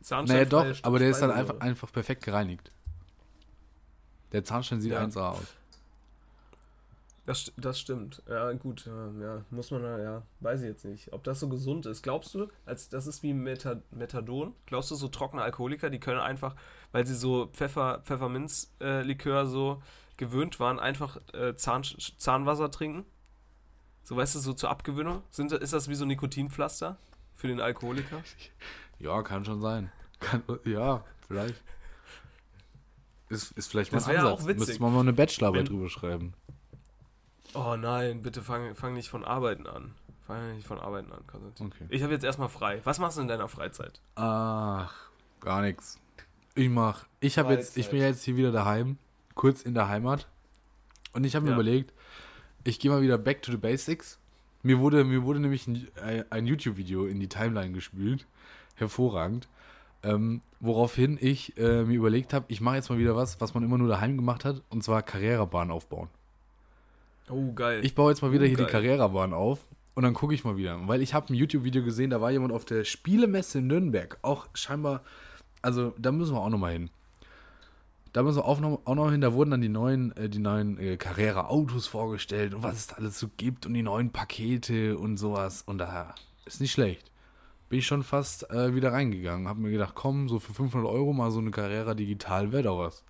Zahnstein Naja, doch, aber der ist dann Speiseröhre. einfach, einfach perfekt gereinigt. Der Zahnstein sieht Ja. 1A aus. Das, das stimmt. Ja, gut. Ja, muss man, ja, weiß ich jetzt nicht. Ob das so gesund ist. Glaubst du, als das ist wie Meta, Methadon? Glaubst du, so trockene Alkoholiker, die können einfach, weil sie so Pfeffer, Pfefferminz-Likör so gewöhnt waren, einfach äh, Zahn, Zahnwasser trinken? So, weißt du, so zur Abgewöhnung? Sind, ist das wie so Nikotinpflaster für den Alkoholiker? Ja, kann schon sein. Kann, ja, vielleicht. Ist, ist vielleicht mal ein Ansatz. auch witzig. Müsste man mal eine Bachelorarbeit Wenn- drüber schreiben. Oh nein, bitte fang, fang nicht von Arbeiten an. Fang nicht von Arbeiten an, Konstantin. Okay. Ich habe jetzt erstmal frei. Was machst du in deiner Freizeit? Ach, gar nichts. Ich mach, ich habe jetzt, ich bin ja jetzt hier wieder daheim, kurz in der Heimat. Und ich habe mir Ja. überlegt, ich gehe mal wieder back to the basics. Mir wurde, mir wurde nämlich ein, äh, ein YouTube-Video in die Timeline gespült. Hervorragend. Ähm, woraufhin ich äh, mir überlegt habe, ich mache jetzt mal wieder was, was man immer nur daheim gemacht hat, und zwar Carrera-Bahn aufbauen. Oh, geil. Ich baue jetzt mal wieder Oh, hier die geil. Carrera-Bahn auf und dann gucke ich mal wieder. Weil ich habe ein YouTube-Video gesehen, da war jemand auf der Spielemesse in Nürnberg. Auch scheinbar, also da müssen wir auch nochmal hin. Da müssen wir auch noch, auch noch hin, da wurden dann die neuen, äh, die neuen äh, Carrera-Autos vorgestellt und was es da alles so gibt und die neuen Pakete und sowas. Und da ist nicht schlecht. Bin ich schon fast äh, wieder reingegangen. Hab mir gedacht, komm, so für 500 Euro mal so eine Carrera digital wäre doch was.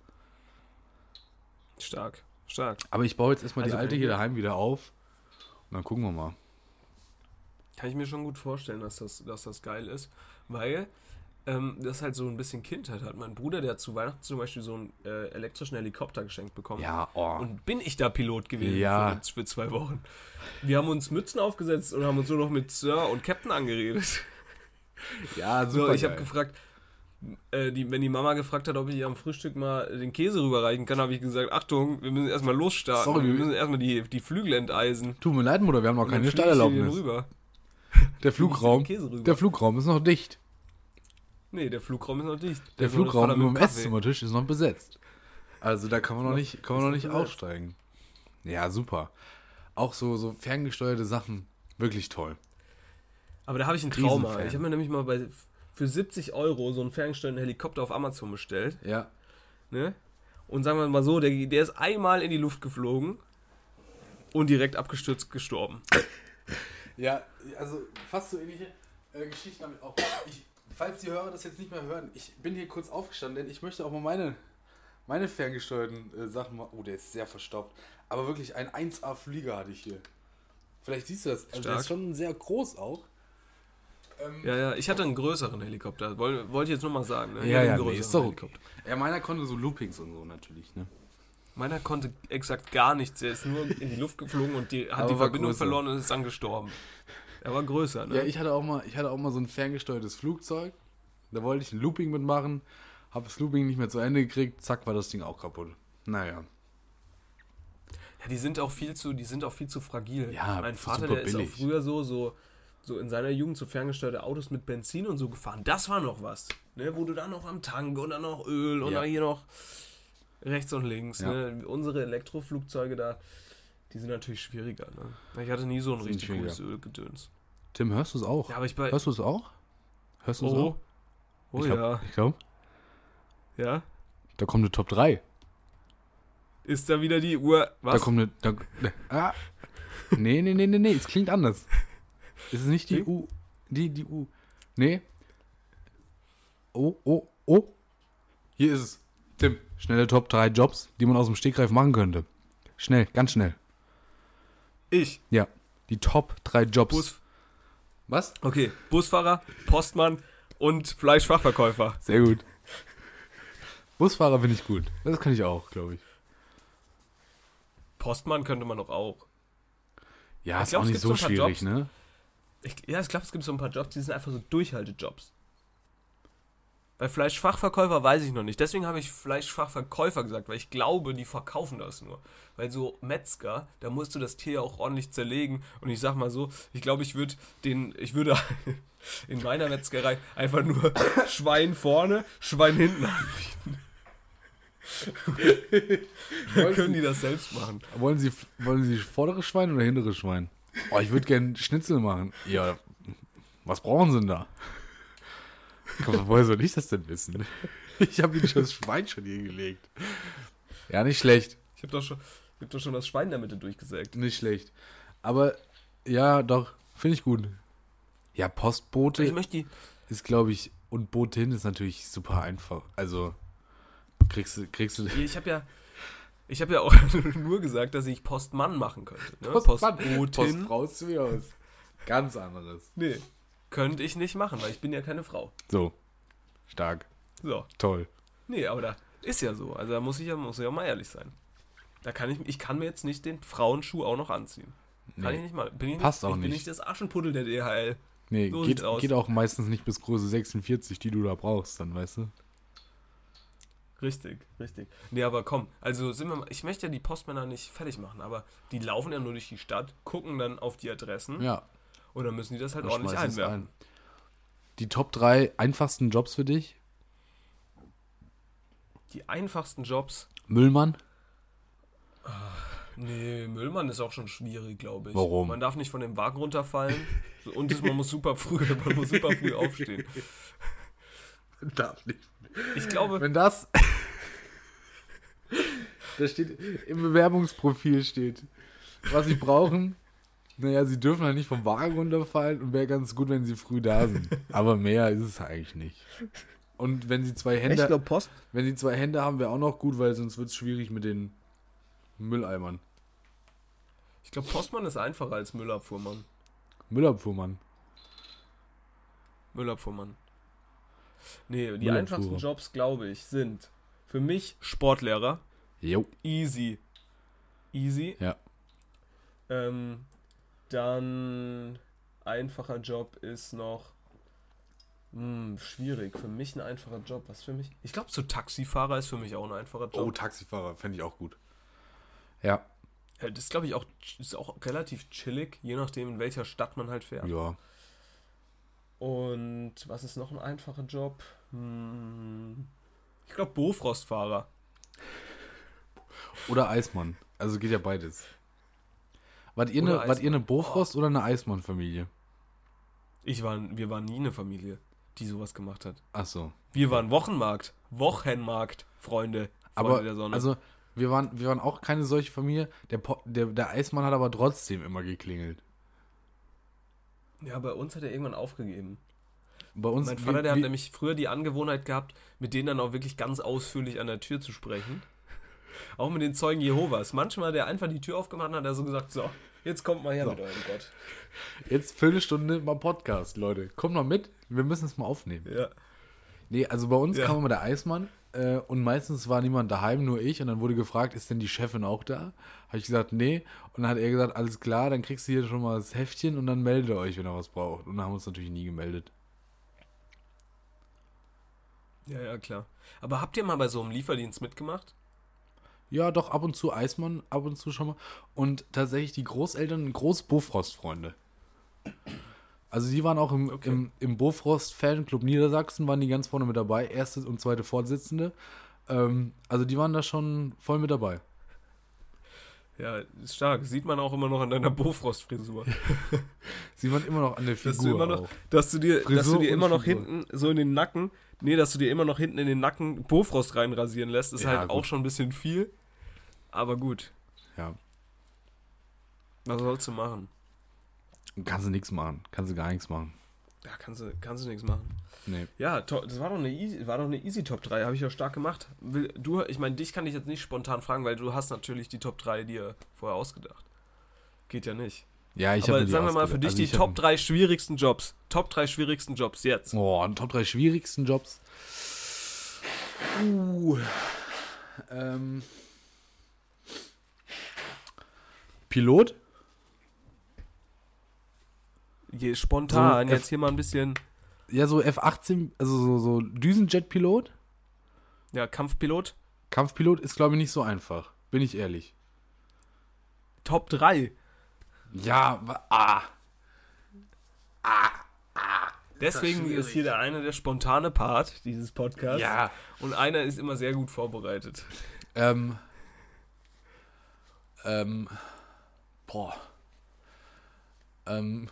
Stark, stark. Aber ich baue jetzt erstmal Also die alte hier daheim wieder auf und dann gucken wir mal. Kann ich mir schon gut vorstellen, dass das, dass das geil ist, weil ähm, das halt so ein bisschen Kindheit hat. Mein Bruder, der hat zu Weihnachten zum Beispiel so einen äh, elektrischen Helikopter geschenkt bekommen. Ja, oh. Und bin ich da Pilot gewesen Ja. für, für zwei Wochen. Wir haben uns Mützen aufgesetzt und haben uns nur noch mit Sir und Captain angeredet. Ja, So, super. ich habe gefragt, äh, die, wenn die Mama gefragt hat, ob ich am Frühstück mal den Käse rüberreichen kann, habe ich gesagt, Achtung, wir müssen erstmal losstarten. Sorry, wir müssen erstmal die, die Flügel enteisen. Tut mir leid, Mutter, wir haben noch keine rüber. Der Flugraum, der Flugraum ist noch dicht. Nee, der Flugraum ist noch dicht. Der noch Flugraum Kaffee. Esszimmertisch ist noch besetzt. Also da kann man noch nicht, kann man noch nicht aussteigen. Ja, super. Auch so, so ferngesteuerte Sachen, wirklich toll. Aber da habe ich ein Trauma. Riesenfan. Ich habe mir nämlich mal bei, für 70 Euro so einen ferngesteuerten Helikopter auf Amazon bestellt. Ja. Ne? Und sagen wir mal so, der, der ist einmal in die Luft geflogen und direkt abgestürzt gestorben. Ja, also fast so ähnliche äh, Geschichten habe ich auch. Ich, falls die Hörer das jetzt nicht mehr hören, ich bin hier kurz aufgestanden, denn ich möchte auch mal meine, meine ferngesteuerten äh, Sachen machen. Oh, der ist sehr verstaubt. Aber wirklich, ein 1A-Flieger hatte ich hier. Vielleicht siehst du das. Also der Stark. ist schon sehr groß auch. Ähm, Ja, ja, ich hatte einen größeren Helikopter. Woll- Wollte ich jetzt nur mal sagen. Ne? Ja, ja, einen nee, ist doch okay. Helikopter. Ja, meiner konnte so Loopings und so natürlich, ne? Meiner konnte exakt gar nichts. Er ist nur in die Luft geflogen und die, hat Aber die Verbindung größer. verloren und ist dann gestorben. Er war größer, ne? Ja, ich hatte auch mal, ich hatte auch mal so ein ferngesteuertes Flugzeug. Da wollte ich ein Looping mitmachen, habe das Looping nicht mehr zu Ende gekriegt, zack, war das Ding auch kaputt. Naja. Ja, die sind auch viel zu, die sind auch viel zu fragil. Ja, mein Vater, super der ist billig. auch früher so, so, so in seiner Jugend so ferngesteuerte Autos mit Benzin und so gefahren. Das war noch was. Ne? Wo du dann noch am Tank und dann noch Öl und Ja. dann hier noch rechts und links. Ja. Ne? Unsere Elektroflugzeuge da, die sind natürlich schwieriger. Ne? Ich hatte nie so ein richtig gutes Ölgedöns. Tim, hörst du es auch? Ja, aber ich bei. Hörst du es auch? Hörst du es Oh, auch? oh ich ja. glaub, Ich glaube, Ja. da kommt eine Top 3. Ist da wieder die Uhr. Da Was? kommt eine. Da, ah. Nee, nee, nee, nee, nee, es klingt anders. Es ist nicht die Hm? U. Die, die U. Nee. Oh, oh, oh. Hier ist es. Tim, schnelle Top 3 Jobs, die man aus dem Stegreif machen könnte. Schnell, ganz schnell. Ich. Ja. Die Top 3 Jobs. Bus. Was? Okay. Busfahrer, Postmann und Fleischfachverkäufer. Sehr gut. Busfahrer finde ich gut. Das kann ich auch, glaube ich. Postmann könnte man doch auch. Ja, Ich ist glaub, auch es nicht gibt so schwierig, Jobs. ne? Ich, ja, ich glaube, es gibt so ein paar Jobs, die sind einfach so Durchhaltejobs. Bei Fleischfachverkäufer weiß ich noch nicht. Deswegen habe ich Fleischfachverkäufer gesagt, weil ich glaube, die verkaufen das nur. Weil so Metzger, da musst du das Tier ja auch ordentlich zerlegen. Und ich sag mal so, ich glaube, ich würde den, ich würde in meiner Metzgerei einfach nur Schwein vorne, Schwein hinten anbieten. Dann können die das selbst machen. Wollen Sie, wollen Sie vordere Schwein oder hintere Schwein? Oh, ich würde gerne Schnitzel machen. Ja, was brauchen Sie denn da? Komm, woher soll ich das denn wissen? Ich habe Ihnen schon das Schwein schon hier gelegt. Ja, nicht schlecht. Ich habe doch, schon- ich hab doch schon das Schwein in der Mitte durchgesägt. Nicht schlecht. Aber, ja, doch, finde ich gut. Ja, Postbote Ich möchte die, ist, glaube ich, und Boot hin ist natürlich super einfach. Also, kriegst du, kriegst du. Ich habe ja, ich habe ja auch nur gesagt, dass ich Postmann machen könnte. Ne? Postmann. Postbotin. Postfrau ist zu aus. Ganz anderes. Nee, könnte ich nicht machen, weil ich bin ja keine Frau. So. Stark. So. Toll. Nee, aber da ist ja so. Also da muss ich ja, muss ich ja mal ehrlich sein. Da kann ich, ich kann mir jetzt nicht den Frauenschuh auch noch anziehen. Kann Nee. ich nicht mal. Bin ich Passt nicht, auch ich bin nicht. nicht das Aschenpuddel der DHL. Nee, So geht, geht auch meistens nicht bis Größe 46, die du da brauchst, dann weißt du. Richtig, richtig. Nee, aber komm, also sind wir mal, ich möchte ja die Postmänner nicht fertig machen, aber die laufen ja nur durch die Stadt, gucken dann auf die Adressen Ja. Und dann müssen die das halt dann ordentlich einwerfen. ein. Die Top 3 einfachsten Jobs für dich? Die einfachsten Jobs. Müllmann? Nee, Müllmann ist auch schon schwierig, glaube ich. Warum? Man darf nicht von dem Wagen runterfallen. Und man muss super früh, man muss super früh aufstehen. Darf nicht. Ich glaube, Wenn das. da steht, im Bewerbungsprofil steht, was sie brauchen. Naja, sie dürfen halt nicht vom Wagen runterfallen und wäre ganz gut, wenn sie früh da sind. Aber mehr ist es eigentlich nicht. Und wenn sie zwei Hände, Post. wenn sie zwei Hände haben, wäre auch noch gut, weil sonst wird es schwierig mit den Mülleimern. Ich glaube, Postmann ist einfacher als Müllabfuhrmann. Müllabfuhrmann. Müllabfuhrmann. Nee, die einfachsten Jobs, glaube ich, sind für mich Sportlehrer. Jo. Easy. Easy. Ja. Ähm, dann einfacher Job ist noch hm, schwierig. Für mich ein einfacher Job. Was für mich? Ich glaube, so Taxifahrer ist für mich auch ein einfacher Job. Oh, Taxifahrer, fände ich auch gut. Ja. Ja, Das glaube ich auch, ist auch relativ chillig, je nachdem in welcher Stadt man halt fährt. Ja. Und was ist noch ein einfacher Job? Hm, ich glaube Bofrostfahrer. Oder Eismann. Also geht ja beides. Wart ihr Oder eine, wart ihr eine. Bofrost oder eine Eismann-Familie? Ich war, wir waren nie eine Familie, die sowas gemacht hat. Ach so. Wir waren Wochenmarkt. Wochenmarkt, Freunde. Freunde Aber, der Sonne. also, wir waren, wir waren auch keine solche Familie. Der, der, der Eismann hat aber trotzdem immer geklingelt. ja, bei uns hat er irgendwann aufgegeben. Bei uns, Mein Vater, wir- der hat nämlich früher die Angewohnheit gehabt, mit denen dann auch wirklich ganz ausführlich an der Tür zu sprechen. Auch mit den Zeugen Jehovas. Manchmal hat er einfach die Tür aufgemacht und hat er so gesagt, so, jetzt kommt mal her So. mit eurem Gott. Jetzt Viertelstunde mal Podcast, Leute. Kommt mal mit, wir müssen es mal aufnehmen. Ja. Nee, also bei uns Ja. kam immer der Eismann äh, und meistens war niemand daheim, nur ich. Und dann wurde gefragt, ist denn die Chefin auch da? Habe ich gesagt, nee. Und dann hat er gesagt, alles klar, dann kriegst du hier schon mal das Heftchen und dann meldet ihr euch, wenn ihr was braucht. Und dann haben wir uns natürlich nie gemeldet. Ja, ja, klar. Aber habt ihr mal bei so einem Lieferdienst mitgemacht? Ja, doch, ab und zu Eismann, ab und zu schon mal. Und tatsächlich die Großeltern, Groß-Bofrost-Freunde. Also die waren auch im, Okay. im, im Bofrost-Fanclub Niedersachsen, waren die ganz vorne mit dabei. Erste und zweite Vorsitzende. Ähm, also die waren da schon voll mit dabei. Ja, ist stark. Sieht man auch immer noch an deiner Bofrost-Frisur. Sie waren immer noch an der Dass Figur du immer noch, auch. dass du dir, dass Frisur du dir immer noch Figur. hinten so in den Nacken, nee, dass du dir immer noch hinten in den Nacken Bofrost reinrasieren lässt, ist Ja, halt gut. auch schon ein bisschen viel. Aber gut, Ja, was sollst du machen? kannst du nichts machen. Kannst du gar nichts machen. Ja, kannst du, kannst du nichts machen. Nee. Ja, to- das war doch eine Easy, war doch eine Easy Top 3, habe ich ja stark gemacht. Will, du, ich meine, dich kann ich jetzt nicht spontan fragen, weil du hast natürlich die Top 3 dir vorher ausgedacht. Geht ja nicht. Ja, ich hab Aber mir die sagen wir mal für dich Also die Top 3 schwierigsten Jobs. Top 3 schwierigsten Jobs jetzt. Oh, Top 3 schwierigsten Jobs. Uh. Ähm. Pilot? Je spontan, So, jetzt hier mal ein bisschen Ja, so F-18, also so, so Düsenjet-Pilot. ja, Kampfpilot. Kampfpilot ist, glaube ich, nicht so einfach. Bin ich ehrlich. Top 3. Ja, wa- ah. Deswegen ist, hier der eine der spontane Part dieses Podcasts. Ja. Und einer ist immer sehr gut vorbereitet. Ähm. Ähm. Boah. Ähm.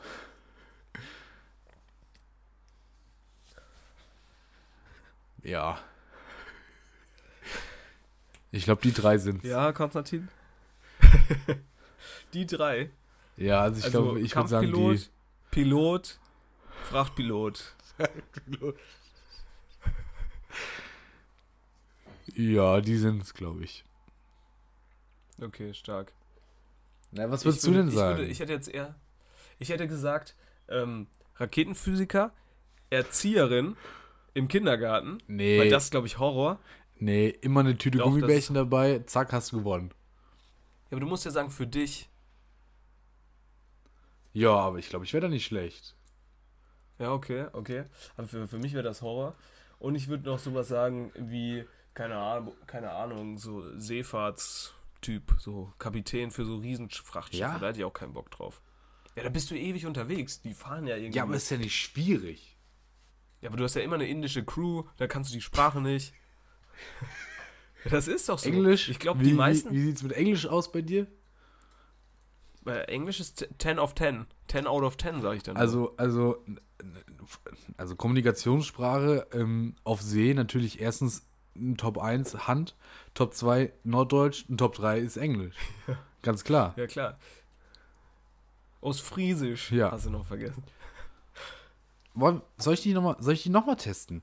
Ja. Ich glaube, die drei sind. Ja, Konstantin? die drei. ja also ich also glaube, ich würde sagen, die. Pilot, Frachtpilot. Ja, die sind es, glaube ich. Okay, stark. Na, was Ich würdest würde- du denn ich sagen? Würde, ich hätte jetzt eher, ich hätte gesagt, ähm, Raketenphysiker, Erzieherin im Kindergarten, nee, weil das glaube ich Horror. nee, immer eine Tüte Doch, Gummibärchen dabei, zack, hast du gewonnen. Ja, aber du musst ja sagen, für dich. Ja, aber ich glaube, ich wäre da nicht schlecht. Ja, okay, okay. Aber für, für mich wäre das Horror. Und ich würde noch sowas sagen wie, keine Ahnung, keine Ahnung, so Seefahrtstyp, so Kapitän für so Riesenfrachtschiffe. Ja? Da hätte ich auch keinen Bock drauf. Ja, da bist du ewig unterwegs. Die fahren ja irgendwie. Ja, aber ist ja nicht schwierig. Ja, aber du hast ja immer eine indische Crew, da kannst du die Sprache nicht. Das ist doch so. Englisch? Ich glaube, die meisten. Wie, wie sieht es mit Englisch aus bei dir? äh, Englisch ist 10 of 10. 10 out of 10, sage ich dann. Also, also, also Kommunikationssprache ähm, auf See natürlich erstens Top 1 Hand, Top 2 Norddeutsch und Top 3 ist Englisch. Ganz klar. Ja, klar. Aus Friesisch. Ja. Hast du noch vergessen. Wollen- Soll ich die nochmal noch mal testen?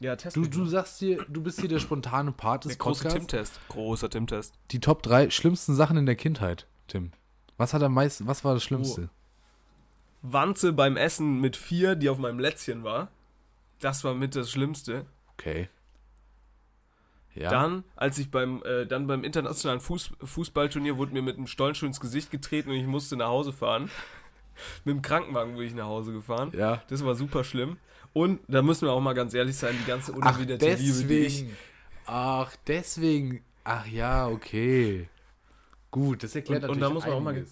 Ja, Test. Du, du sagst dir, du bist hier der spontane Part der des große Podcasts. Tim-Test. Großer Tim-Test. Die Top 3 schlimmsten Sachen in der Kindheit, Tim. Was hat am meisten, was war das Schlimmste? Wanze beim Essen mit vier, die auf meinem Lätzchen war. Das war mit das Schlimmste. Okay. Ja. Dann, als ich beim, äh, dann beim internationalen Fuß, Fußballturnier wurde mir mit einem Stollenschuh ins Gesicht getreten und ich musste nach Hause fahren. mit dem Krankenwagen wurde ich nach Hause gefahren. ja. Das war super schlimm. Und da müssen wir auch mal ganz ehrlich sein, die ganze Ach, unerwiderte Liebe, die ich. deswegen. Ach, deswegen. Ach ja, okay. Gut, das erklärt Und- und natürlich da muss man auch mal.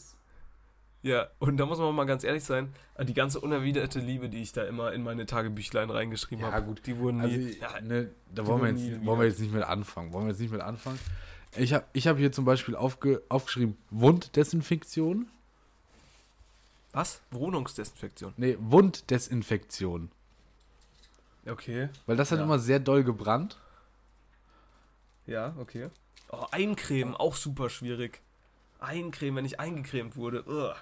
Ja, und da muss man mal ganz ehrlich sein, die ganze unerwiderte Liebe, die ich da immer in meine Tagebüchlein reingeschrieben Ja, habe, gut. die wurden nie. Also, ja, ne, da wollen wir, jetzt, wollen wir jetzt nicht mit anfangen. Wollen wir jetzt nicht mit anfangen. Ich habe ich hab hier zum Beispiel aufge, aufgeschrieben Wunddesinfektion. Was? Wohnungsdesinfektion. Nee, Wunddesinfektion. Okay. Weil das hat Ja. immer sehr doll gebrannt. Ja, okay. Oh, eincremen, auch super schwierig. Eincremen, wenn ich eingecremt wurde. Ugh.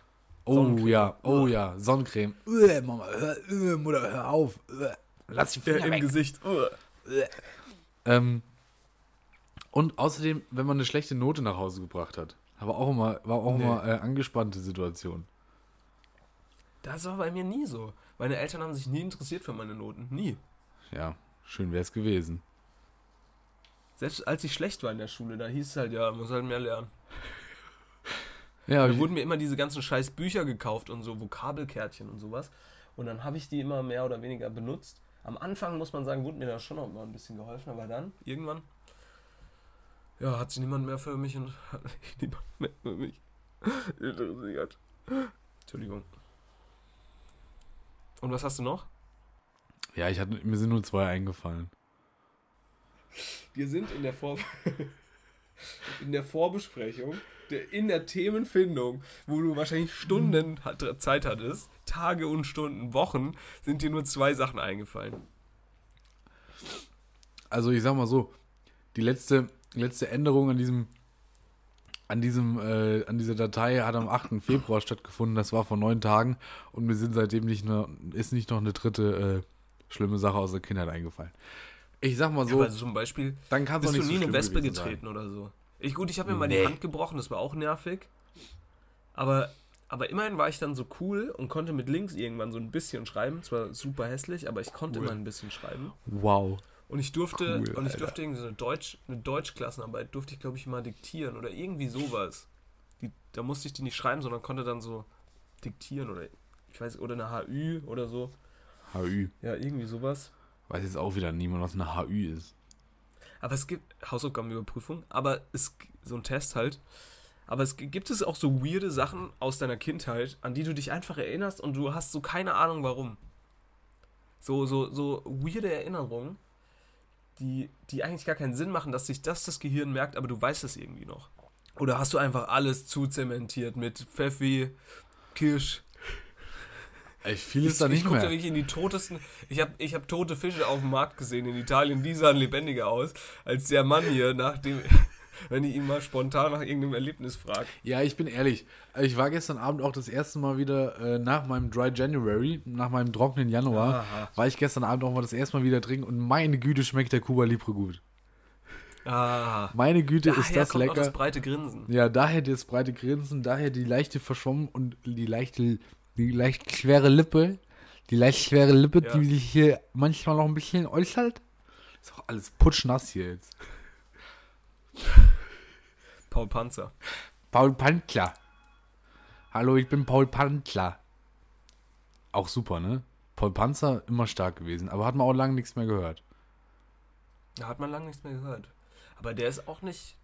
Oh ja, oh ja, Sonnencreme. Uah, Mama, hör, Mutter, hör auf. Uah, Lass die Ja, Finger Im weg. Gesicht. Ugh. Ähm, und außerdem, wenn man eine schlechte Note nach Hause gebracht hat, aber auch immer, war auch Nee. immer äh, angespannte Situation. Das war bei mir nie so. Meine Eltern haben sich nie interessiert für meine Noten. Nie. Ja, schön wäre es gewesen. Selbst als ich schlecht war in der Schule, da hieß es halt, ja, man muss halt mehr lernen. Ja, Da wurden mir immer diese ganzen scheiß Bücher gekauft und so Vokabelkärtchen und sowas. Und dann habe ich die immer mehr oder weniger benutzt. Am Anfang, muss man sagen, wurde mir da schon noch mal ein bisschen geholfen, aber dann, irgendwann, ja, hat sich niemand mehr für mich und hat sich niemand mehr für mich interessiert. Entschuldigung. Und was hast du noch? ja, ich hatte, mir sind nur zwei eingefallen. Wir sind in der, Vor in der Vorbesprechung, in der Themenfindung, wo du wahrscheinlich Stunden Zeit hattest, Tage und Stunden, Wochen, sind dir nur zwei Sachen eingefallen. Also ich sag mal so, die letzte, letzte Änderung an diesem, an diesem, äh, an dieser Datei hat am 8. Februar stattgefunden. Das war vor neun Tagen und mir sind seitdem nicht noch, ist nicht noch eine dritte äh, schlimme Sache aus der Kindheit eingefallen. Ich sag mal so, Aber zum Beispiel, dann kann es bist du nicht nie so eine Wespe gewesen sein. getreten oder so? Ich, gut, ich habe mir mal Nee. die Hand gebrochen, das war auch nervig. Aber, aber immerhin war ich dann so cool und konnte mit links irgendwann so ein bisschen schreiben. Zwar super hässlich, aber ich konnte Cool. immer ein bisschen schreiben. Wow. Und ich durfte, Cool, und ich Alter. durfte irgendwie so eine Deutsch, eine Deutschklassenarbeit durfte ich, glaube ich, mal diktieren oder irgendwie sowas. Die, da musste ich die nicht schreiben, sondern konnte dann so diktieren oder ich weiß, oder eine HÜ oder so. HÜ. Ja, irgendwie sowas. Weiß jetzt auch wieder niemand, was eine HÜ ist. Aber es gibt Hausaufgabenüberprüfung, aber es so ein Test halt. Aber es gi- gibt es auch so weirde Sachen aus deiner Kindheit, an die du dich einfach erinnerst und du hast so keine Ahnung warum. So so so weirde Erinnerungen, die die eigentlich gar keinen Sinn machen, dass sich das das Gehirn merkt, aber du weißt es irgendwie noch. Oder hast du einfach alles zuzementiert mit Pfeffi, Kirsch, Ey, viel ist ich, da ich nicht da mehr. wirklich in die totesten. Ich habe ich hab tote Fische auf dem Markt gesehen in Italien, die sahen lebendiger aus, als der Mann hier, nach dem, wenn ich ihn mal spontan nach irgendeinem Erlebnis frage. Ja, ich bin ehrlich. Ich war gestern Abend auch das erste Mal wieder äh, nach meinem Dry January, nach meinem trockenen Januar, Aha. war ich gestern Abend auch mal das erste Mal wieder trinken und meine Güte schmeckt der Cuba Libre gut. Ah, Meine Güte daher ist das lecker. das breite Grinsen. Ja, daher das breite Grinsen, daher die leichte Verschwommen und die leichte, die leicht schwere Lippe, die leicht schwere Lippe, Ja. die sich hier manchmal noch ein bisschen äußert. Ist auch alles putschnass hier jetzt. Paul Panzer. Paul Pantler. Hallo, ich bin Paul Pantler. Auch super, ne? Paul Panzer immer stark gewesen, aber hat man auch lange nichts mehr gehört. Da hat man lange nichts mehr gehört. Aber der ist auch nicht.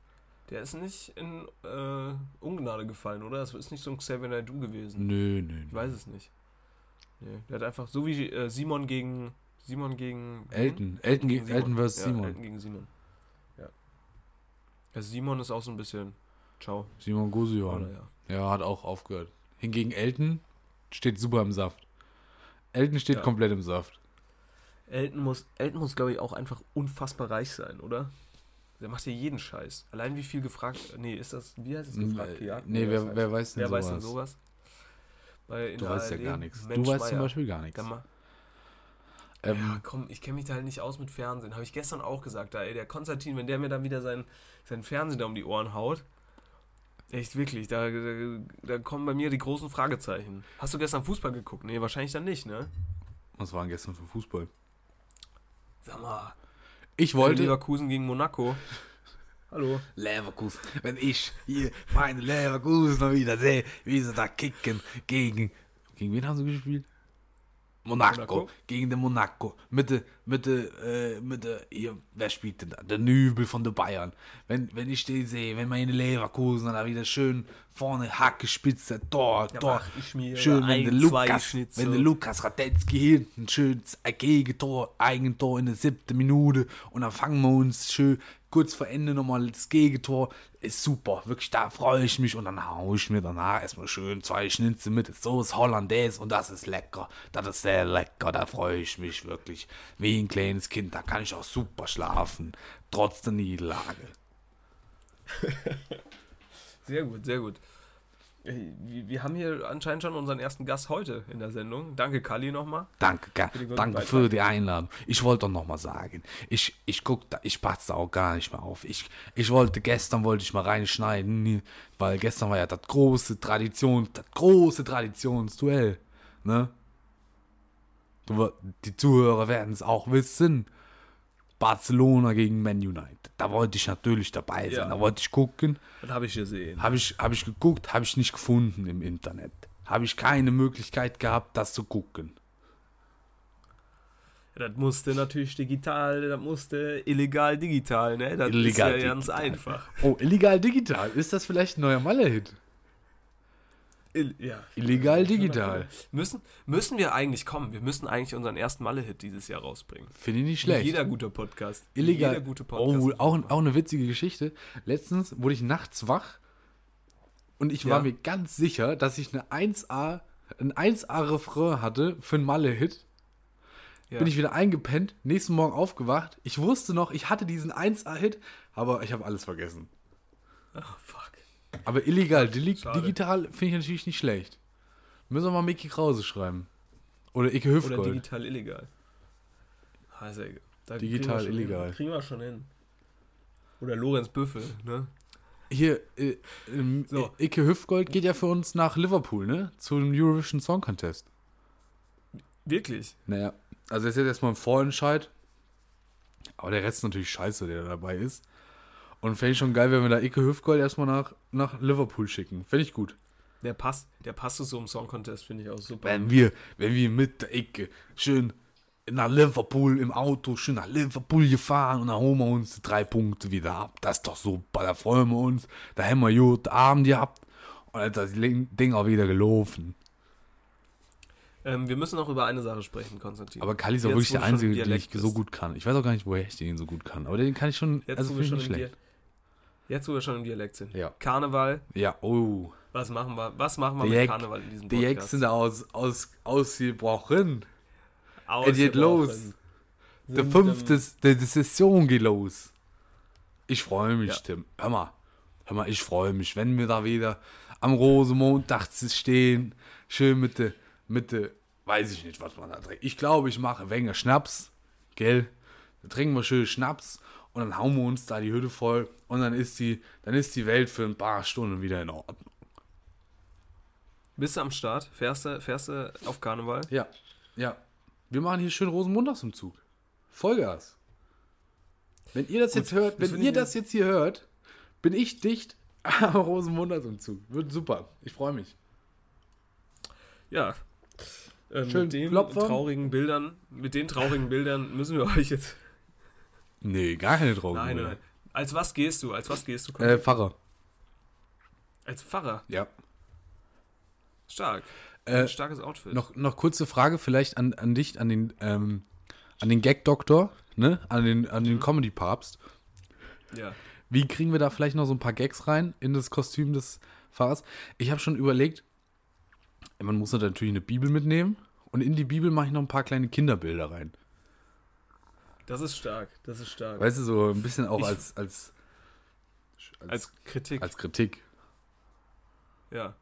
Der ist nicht in äh, Ungnade gefallen, oder? Das ist nicht so ein Xavier Naidoo gewesen. Nö, nö, Ich weiß es nicht. Nee, der hat einfach so wie äh, Simon gegen. Simon gegen. wen? Elton. Elton gegen Elton vs. Ja, Simon. Elton gegen Simon. Ja. ja. Simon ist auch so ein bisschen. Ciao. Simon. Oder ja. Ja, hat auch aufgehört. Hingegen Elton steht super im Saft. Elton steht Ja. komplett im Saft. Elton muss, Elton muss glaube ich, auch einfach unfassbar reich sein, oder? Der macht ja jeden Scheiß. Allein wie viel gefragt. Nee, ist das. Wie heißt es gefragt? Äh, gejagt? nee, wer, heißt wer weiß denn Wer sowas? weiß denn sowas? Du weißt ja gar nichts. Mensch du weißt zum Meier. Beispiel gar nichts. Ähm, ja, komm, ich kenne mich da halt nicht aus mit Fernsehen. Habe ich gestern auch gesagt. Da, ey, der Konstantin, wenn der mir dann wieder sein, sein Fernsehen da um die Ohren haut. Echt wirklich, da, da, da kommen bei mir die großen Fragezeichen. Hast du gestern Fußball geguckt? Nee, wahrscheinlich dann nicht, ne? was war denn gestern für Fußball? Sag mal, Ich wollte. Leverkusen gegen Monaco. Hallo. Leverkusen. Wenn ich hier meine Leverkusen wieder sehe, wie sie da kicken gegen. Gegen wen haben sie gespielt? Monaco. Monaco. Gegen den Monaco. Mit, de, mit der, äh, mit der, hier, wer spielt denn da? Der Nübel von der Bayern. Wenn, wenn ich den sehe, wenn meine Leverkusen da wieder schön vorne Hacke spitzt, dort, Ja, dort. mach ich mir schön, wenn der Lukas, wenn der Lukas Radetzky hinten schön ein Gegentor, Eigentor in der siebten Minute und dann fangen wir uns schön kurz vor Ende nochmal das Gegentor. Ist super, wirklich, da freue ich mich und dann haue ich mir danach erstmal schön zwei Schnitzel mit Soße Hollandaise und das ist lecker. Das ist sehr lecker, da freue ich mich wirklich. Wie ein kleines Kind, da kann ich auch super schlafen, trotz der Niederlage. Sehr gut, sehr gut. Ey, Wir, haben hier anscheinend schon unseren ersten Gast heute in der Sendung. Danke, Kali, nochmal. Danke, guten danke Beitrag. für die Einladung. Ich wollte doch noch mal sagen, ich, ich guck da, ich passe auch gar nicht mehr auf. Ich, ich wollte gestern wollte ich mal reinschneiden, weil gestern war ja das große Tradition, das große Traditionsduell, ne? Du, die Zuhörer werden es auch wissen. Barcelona gegen Man United. Da wollte ich natürlich dabei sein. Ja. Da wollte ich gucken. Das habe ich gesehen. Habe ich, hab ich geguckt, habe ich nicht gefunden im Internet. Habe ich keine Möglichkeit gehabt, das zu gucken. Das musste natürlich digital, das musste illegal digital, ne? Das Illegal ist ja ganz digital. einfach. Oh, illegal digital. Ist das vielleicht ein neuer Malle-Hit? Ja. Illegal digital. Müssen, müssen wir eigentlich kommen? Wir müssen eigentlich unseren ersten Malle-Hit dieses Jahr rausbringen. Finde ich nicht Wie schlecht. Jeder gute Podcast. Wie illegal. Jeder gute Podcast. oh, auch, auch eine witzige Geschichte. Letztens wurde ich nachts wach und ich war Ja. mir ganz sicher, dass ich eine 1A, ein 1A-Refrain hatte für einen Malle-Hit. ja. Bin ich wieder eingepennt, nächsten Morgen aufgewacht. Ich wusste noch, ich hatte diesen 1A-Hit, aber ich habe alles vergessen. Oh, fuck. Aber illegal, dili- Schade. digital finde ich natürlich nicht schlecht. Müssen wir mal Mickey Krause schreiben. Oder Icke Oder Hüftgold. digital illegal. Also, da Digital kriegen illegal. Hin. Kriegen wir schon hin. Oder Lorenz Büffel, ne? Hier, äh, ähm, So. Icke Hüftgold geht ja für uns nach Liverpool, ne? Zum Eurovision Song Contest. Wirklich? Naja, also das ist jetzt erstmal ein Vorentscheid. Aber der Rest ist natürlich scheiße, der da dabei ist. Und fände ich schon geil, wenn wir da Icke Hüftgold erstmal nach, nach Liverpool schicken. Fände ich gut. Der passt, der passt zu so einem Song Contest, finde ich auch super. Wenn wir, wenn wir mit der Icke schön nach Liverpool im Auto, schön nach Liverpool gefahren und dann holen wir uns die drei Punkte wieder ab. Das ist doch super, da freuen wir uns. Da haben wir gut Abend gehabt und dann ist das Ding auch wieder gelaufen. Ähm, wir müssen noch über eine Sache sprechen, Konstantin. Aber Kali ist auch Jetzt, wirklich der Einzige, den ich so gut kann. Ich weiß auch gar nicht, woher ich den so gut kann. Aber den kann ich schon, Jetzt, also finde ich nicht schlecht. Jetzt, wo wir schon im Dialekt sind. Ja. Karneval, Ja, oh. was machen wir, was machen wir Die mit Karneval in diesem Die Podcast? Jacks sind aus, aus, ausgebrochen. Es Ausgebrochen. geht los. Der fünfte, die Session geht los. Ich freue mich, Ja. Tim. Hör mal, hör mal, ich freue mich, wenn wir da wieder am Rosenmontag stehen, schön mit der, mit der, weiß ich nicht, was man da trinkt. Ich glaube, ich mache wenig Schnaps, gell? Dann trinken wir schön Schnaps und dann hauen wir uns da die Hütte voll und dann ist die, dann ist die Welt für ein paar Stunden wieder in Ordnung. Bist du am Start? Fährst du, fährst du auf Karneval? Ja, ja. Wir machen hier schön Rosenmontagsumzug. Vollgas. Wenn ihr das jetzt hört, wenn ihr das jetzt hier hört, bin ich dicht am Rosenmontagsumzug. Wird super. Ich freue mich. Ja. Ähm, Schön mit den Klopfer. traurigen Bildern, mit den traurigen Bildern müssen wir euch jetzt. Nee, gar keine Drogen. Nein, nein. Als was gehst du? Als was gehst du? Äh, Pfarrer. Als Pfarrer. Ja. Stark. Äh, Ein starkes Outfit. Noch, noch kurze Frage vielleicht an, an dich, an den, ähm, an den Gag-Doktor, ne? An den, an Mhm. den Comedy-Papst. Ja. Wie kriegen wir da vielleicht noch so ein paar Gags rein in das Kostüm des Pfarrers? Ich habe schon überlegt, man muss natürlich eine Bibel mitnehmen und in die Bibel mache ich noch ein paar kleine Kinderbilder rein. Das ist stark. Das ist stark. Weißt du, so ein bisschen auch Ich- als, als, als, Als Kritik. als Kritik. Ja.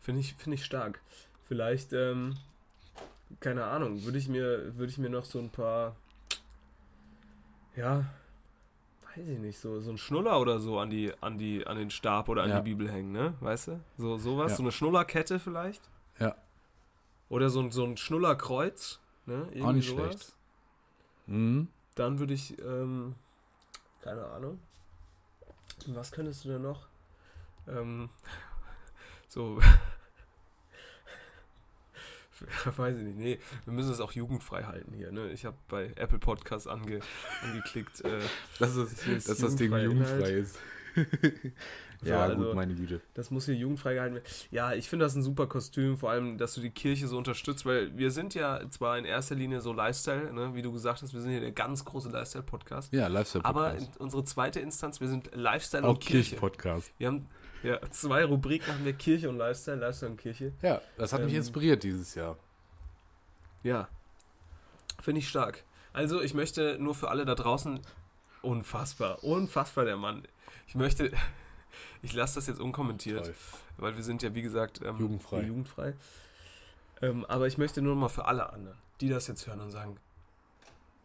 Finde ich, finde ich stark. Vielleicht, ähm, keine Ahnung, würde ich mir, würde ich mir noch so ein paar, ja, weiß ich nicht, so, so ein Schnuller oder so an die, an die, an den Stab oder an Ja. die Bibel hängen, ne? Weißt du? So, sowas, Ja. so eine Schnullerkette vielleicht. Ja. Oder so ein, so ein Schnullerkreuz, ne? Irgendwie Auch nicht sowas. schlecht. Mhm. Dann würde ich, ähm, keine Ahnung. Was könntest du denn noch? Ähm, so. Weiß ich nicht. Nee, wir müssen es auch jugendfrei halten hier. Ne? Ich habe bei Apple Podcasts ange, angeklickt. Äh, Dass, ist dass das Ding jugendfrei jugendfrei ist. Ja, also- gut, meine Güte. das muss hier jugendfrei gehalten werden. Ja, ich finde das ein super Kostüm, vor allem, dass du die Kirche so unterstützt, weil wir sind ja zwar in erster Linie so Lifestyle, ne? wie du gesagt hast, wir sind hier der ganz große Lifestyle-Podcast. Ja, Lifestyle-Podcast. Aber unsere zweite Instanz, wir sind Lifestyle auch und Kirche. Kirchen-Podcast. Wir haben ja, zwei Rubriken haben wir Kirche und Lifestyle, Lifestyle und Kirche. Ja, das hat mich Ähm, inspiriert dieses Jahr. Ja. Finde ich stark. Also, ich möchte nur für alle da draußen. Unfassbar. Unfassbar, der Mann. Ich möchte. Ich lasse das jetzt unkommentiert, Toll. weil wir sind ja, wie gesagt, ähm, Jugendfrei. jugendfrei. Ähm, aber ich möchte nur mal für alle anderen, die das jetzt hören und sagen: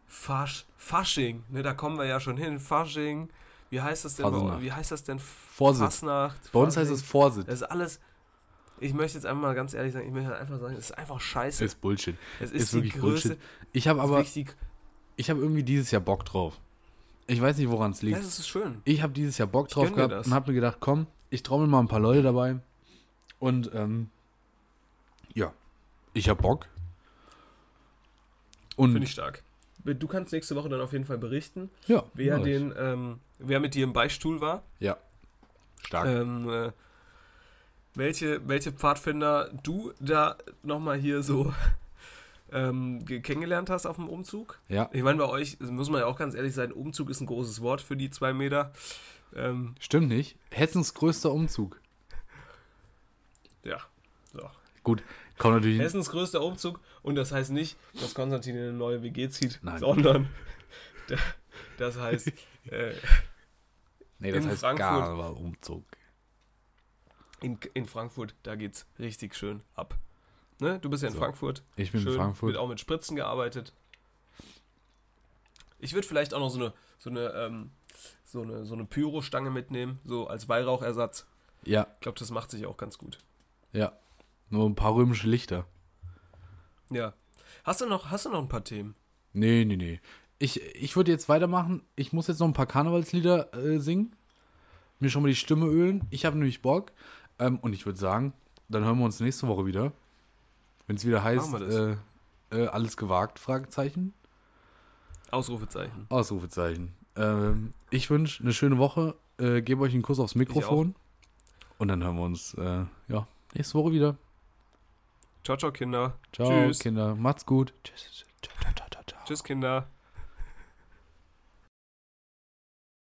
Fasch, Fasching, ne, da kommen wir ja schon hin. Fasching. Wie heißt das denn? Fasnacht. Wie heißt das denn? Vorsitz. Fasnacht. Bei uns heißt Fasching. es Vorsitz. Das ist alles. Ich möchte jetzt einfach mal ganz ehrlich sagen, ich möchte einfach sagen, es ist einfach scheiße. Ist Bullshit. es Ist, ist, die wirklich größte, Bullshit. Ich habe aber ich habe irgendwie dieses Jahr Bock drauf. Ich weiß nicht, woran es liegt. das ist schön. Ich habe dieses Jahr Bock drauf gehabt das. und habe mir gedacht, komm, ich trommel mal ein paar Leute dabei. Und ähm, ja, ich habe Bock. Und Finde ich stark. Du kannst nächste Woche dann auf jeden Fall berichten, ja, wer den, ähm, wer mit dir im Beistuhl war. Ja, stark. Ähm, äh, welche, welche Pfadfinder du da nochmal hier so ähm, ge- kennengelernt hast auf dem Umzug. ja, Ich meine, bei euch muss man ja auch ganz ehrlich sein, Umzug ist ein großes Wort für die zwei Meter. Ähm, stimmt nicht. Hessens größter Umzug. ja, so. Gut, kommt natürlich. Hessens größter Umzug und das heißt nicht, dass Konstantin in eine neue WG zieht, Nein. sondern da- das heißt, äh, nee, das heißt Frankfurt. gar Umzug. in, in Frankfurt, da geht's richtig schön ab. Ne? Du bist ja in So. Frankfurt. Ich bin schön, in Frankfurt. Wird auch mit Spritzen gearbeitet. Ich würde vielleicht auch noch so eine, so eine, ähm, so eine, so eine Pyro-Stange mitnehmen, so als Weihrauchersatz. Ja, Ich glaube, das macht sich auch ganz gut. ja. Nur ein paar römische Lichter. Ja. Hast du noch, hast du noch ein paar Themen? Nee, nee, nee. Ich, ich würde jetzt weitermachen. Ich muss jetzt noch ein paar Karnevalslieder äh, singen. Mir schon mal die Stimme ölen. Ich habe nämlich Bock. Ähm, und ich würde sagen, dann hören wir uns nächste Woche wieder. Wenn es wieder heißt, äh, äh, alles gewagt, Fragezeichen, Ausrufezeichen. Ausrufezeichen. Ähm, ich wünsche eine schöne Woche. Äh, gebe euch einen Kuss aufs Mikrofon. Und dann hören wir uns äh, ja, nächste Woche wieder. Ciao, ciao, Kinder. Ciao, Tschüss. Kinder. Macht's gut. Tschüss. Ciao. Tschüss, Kinder.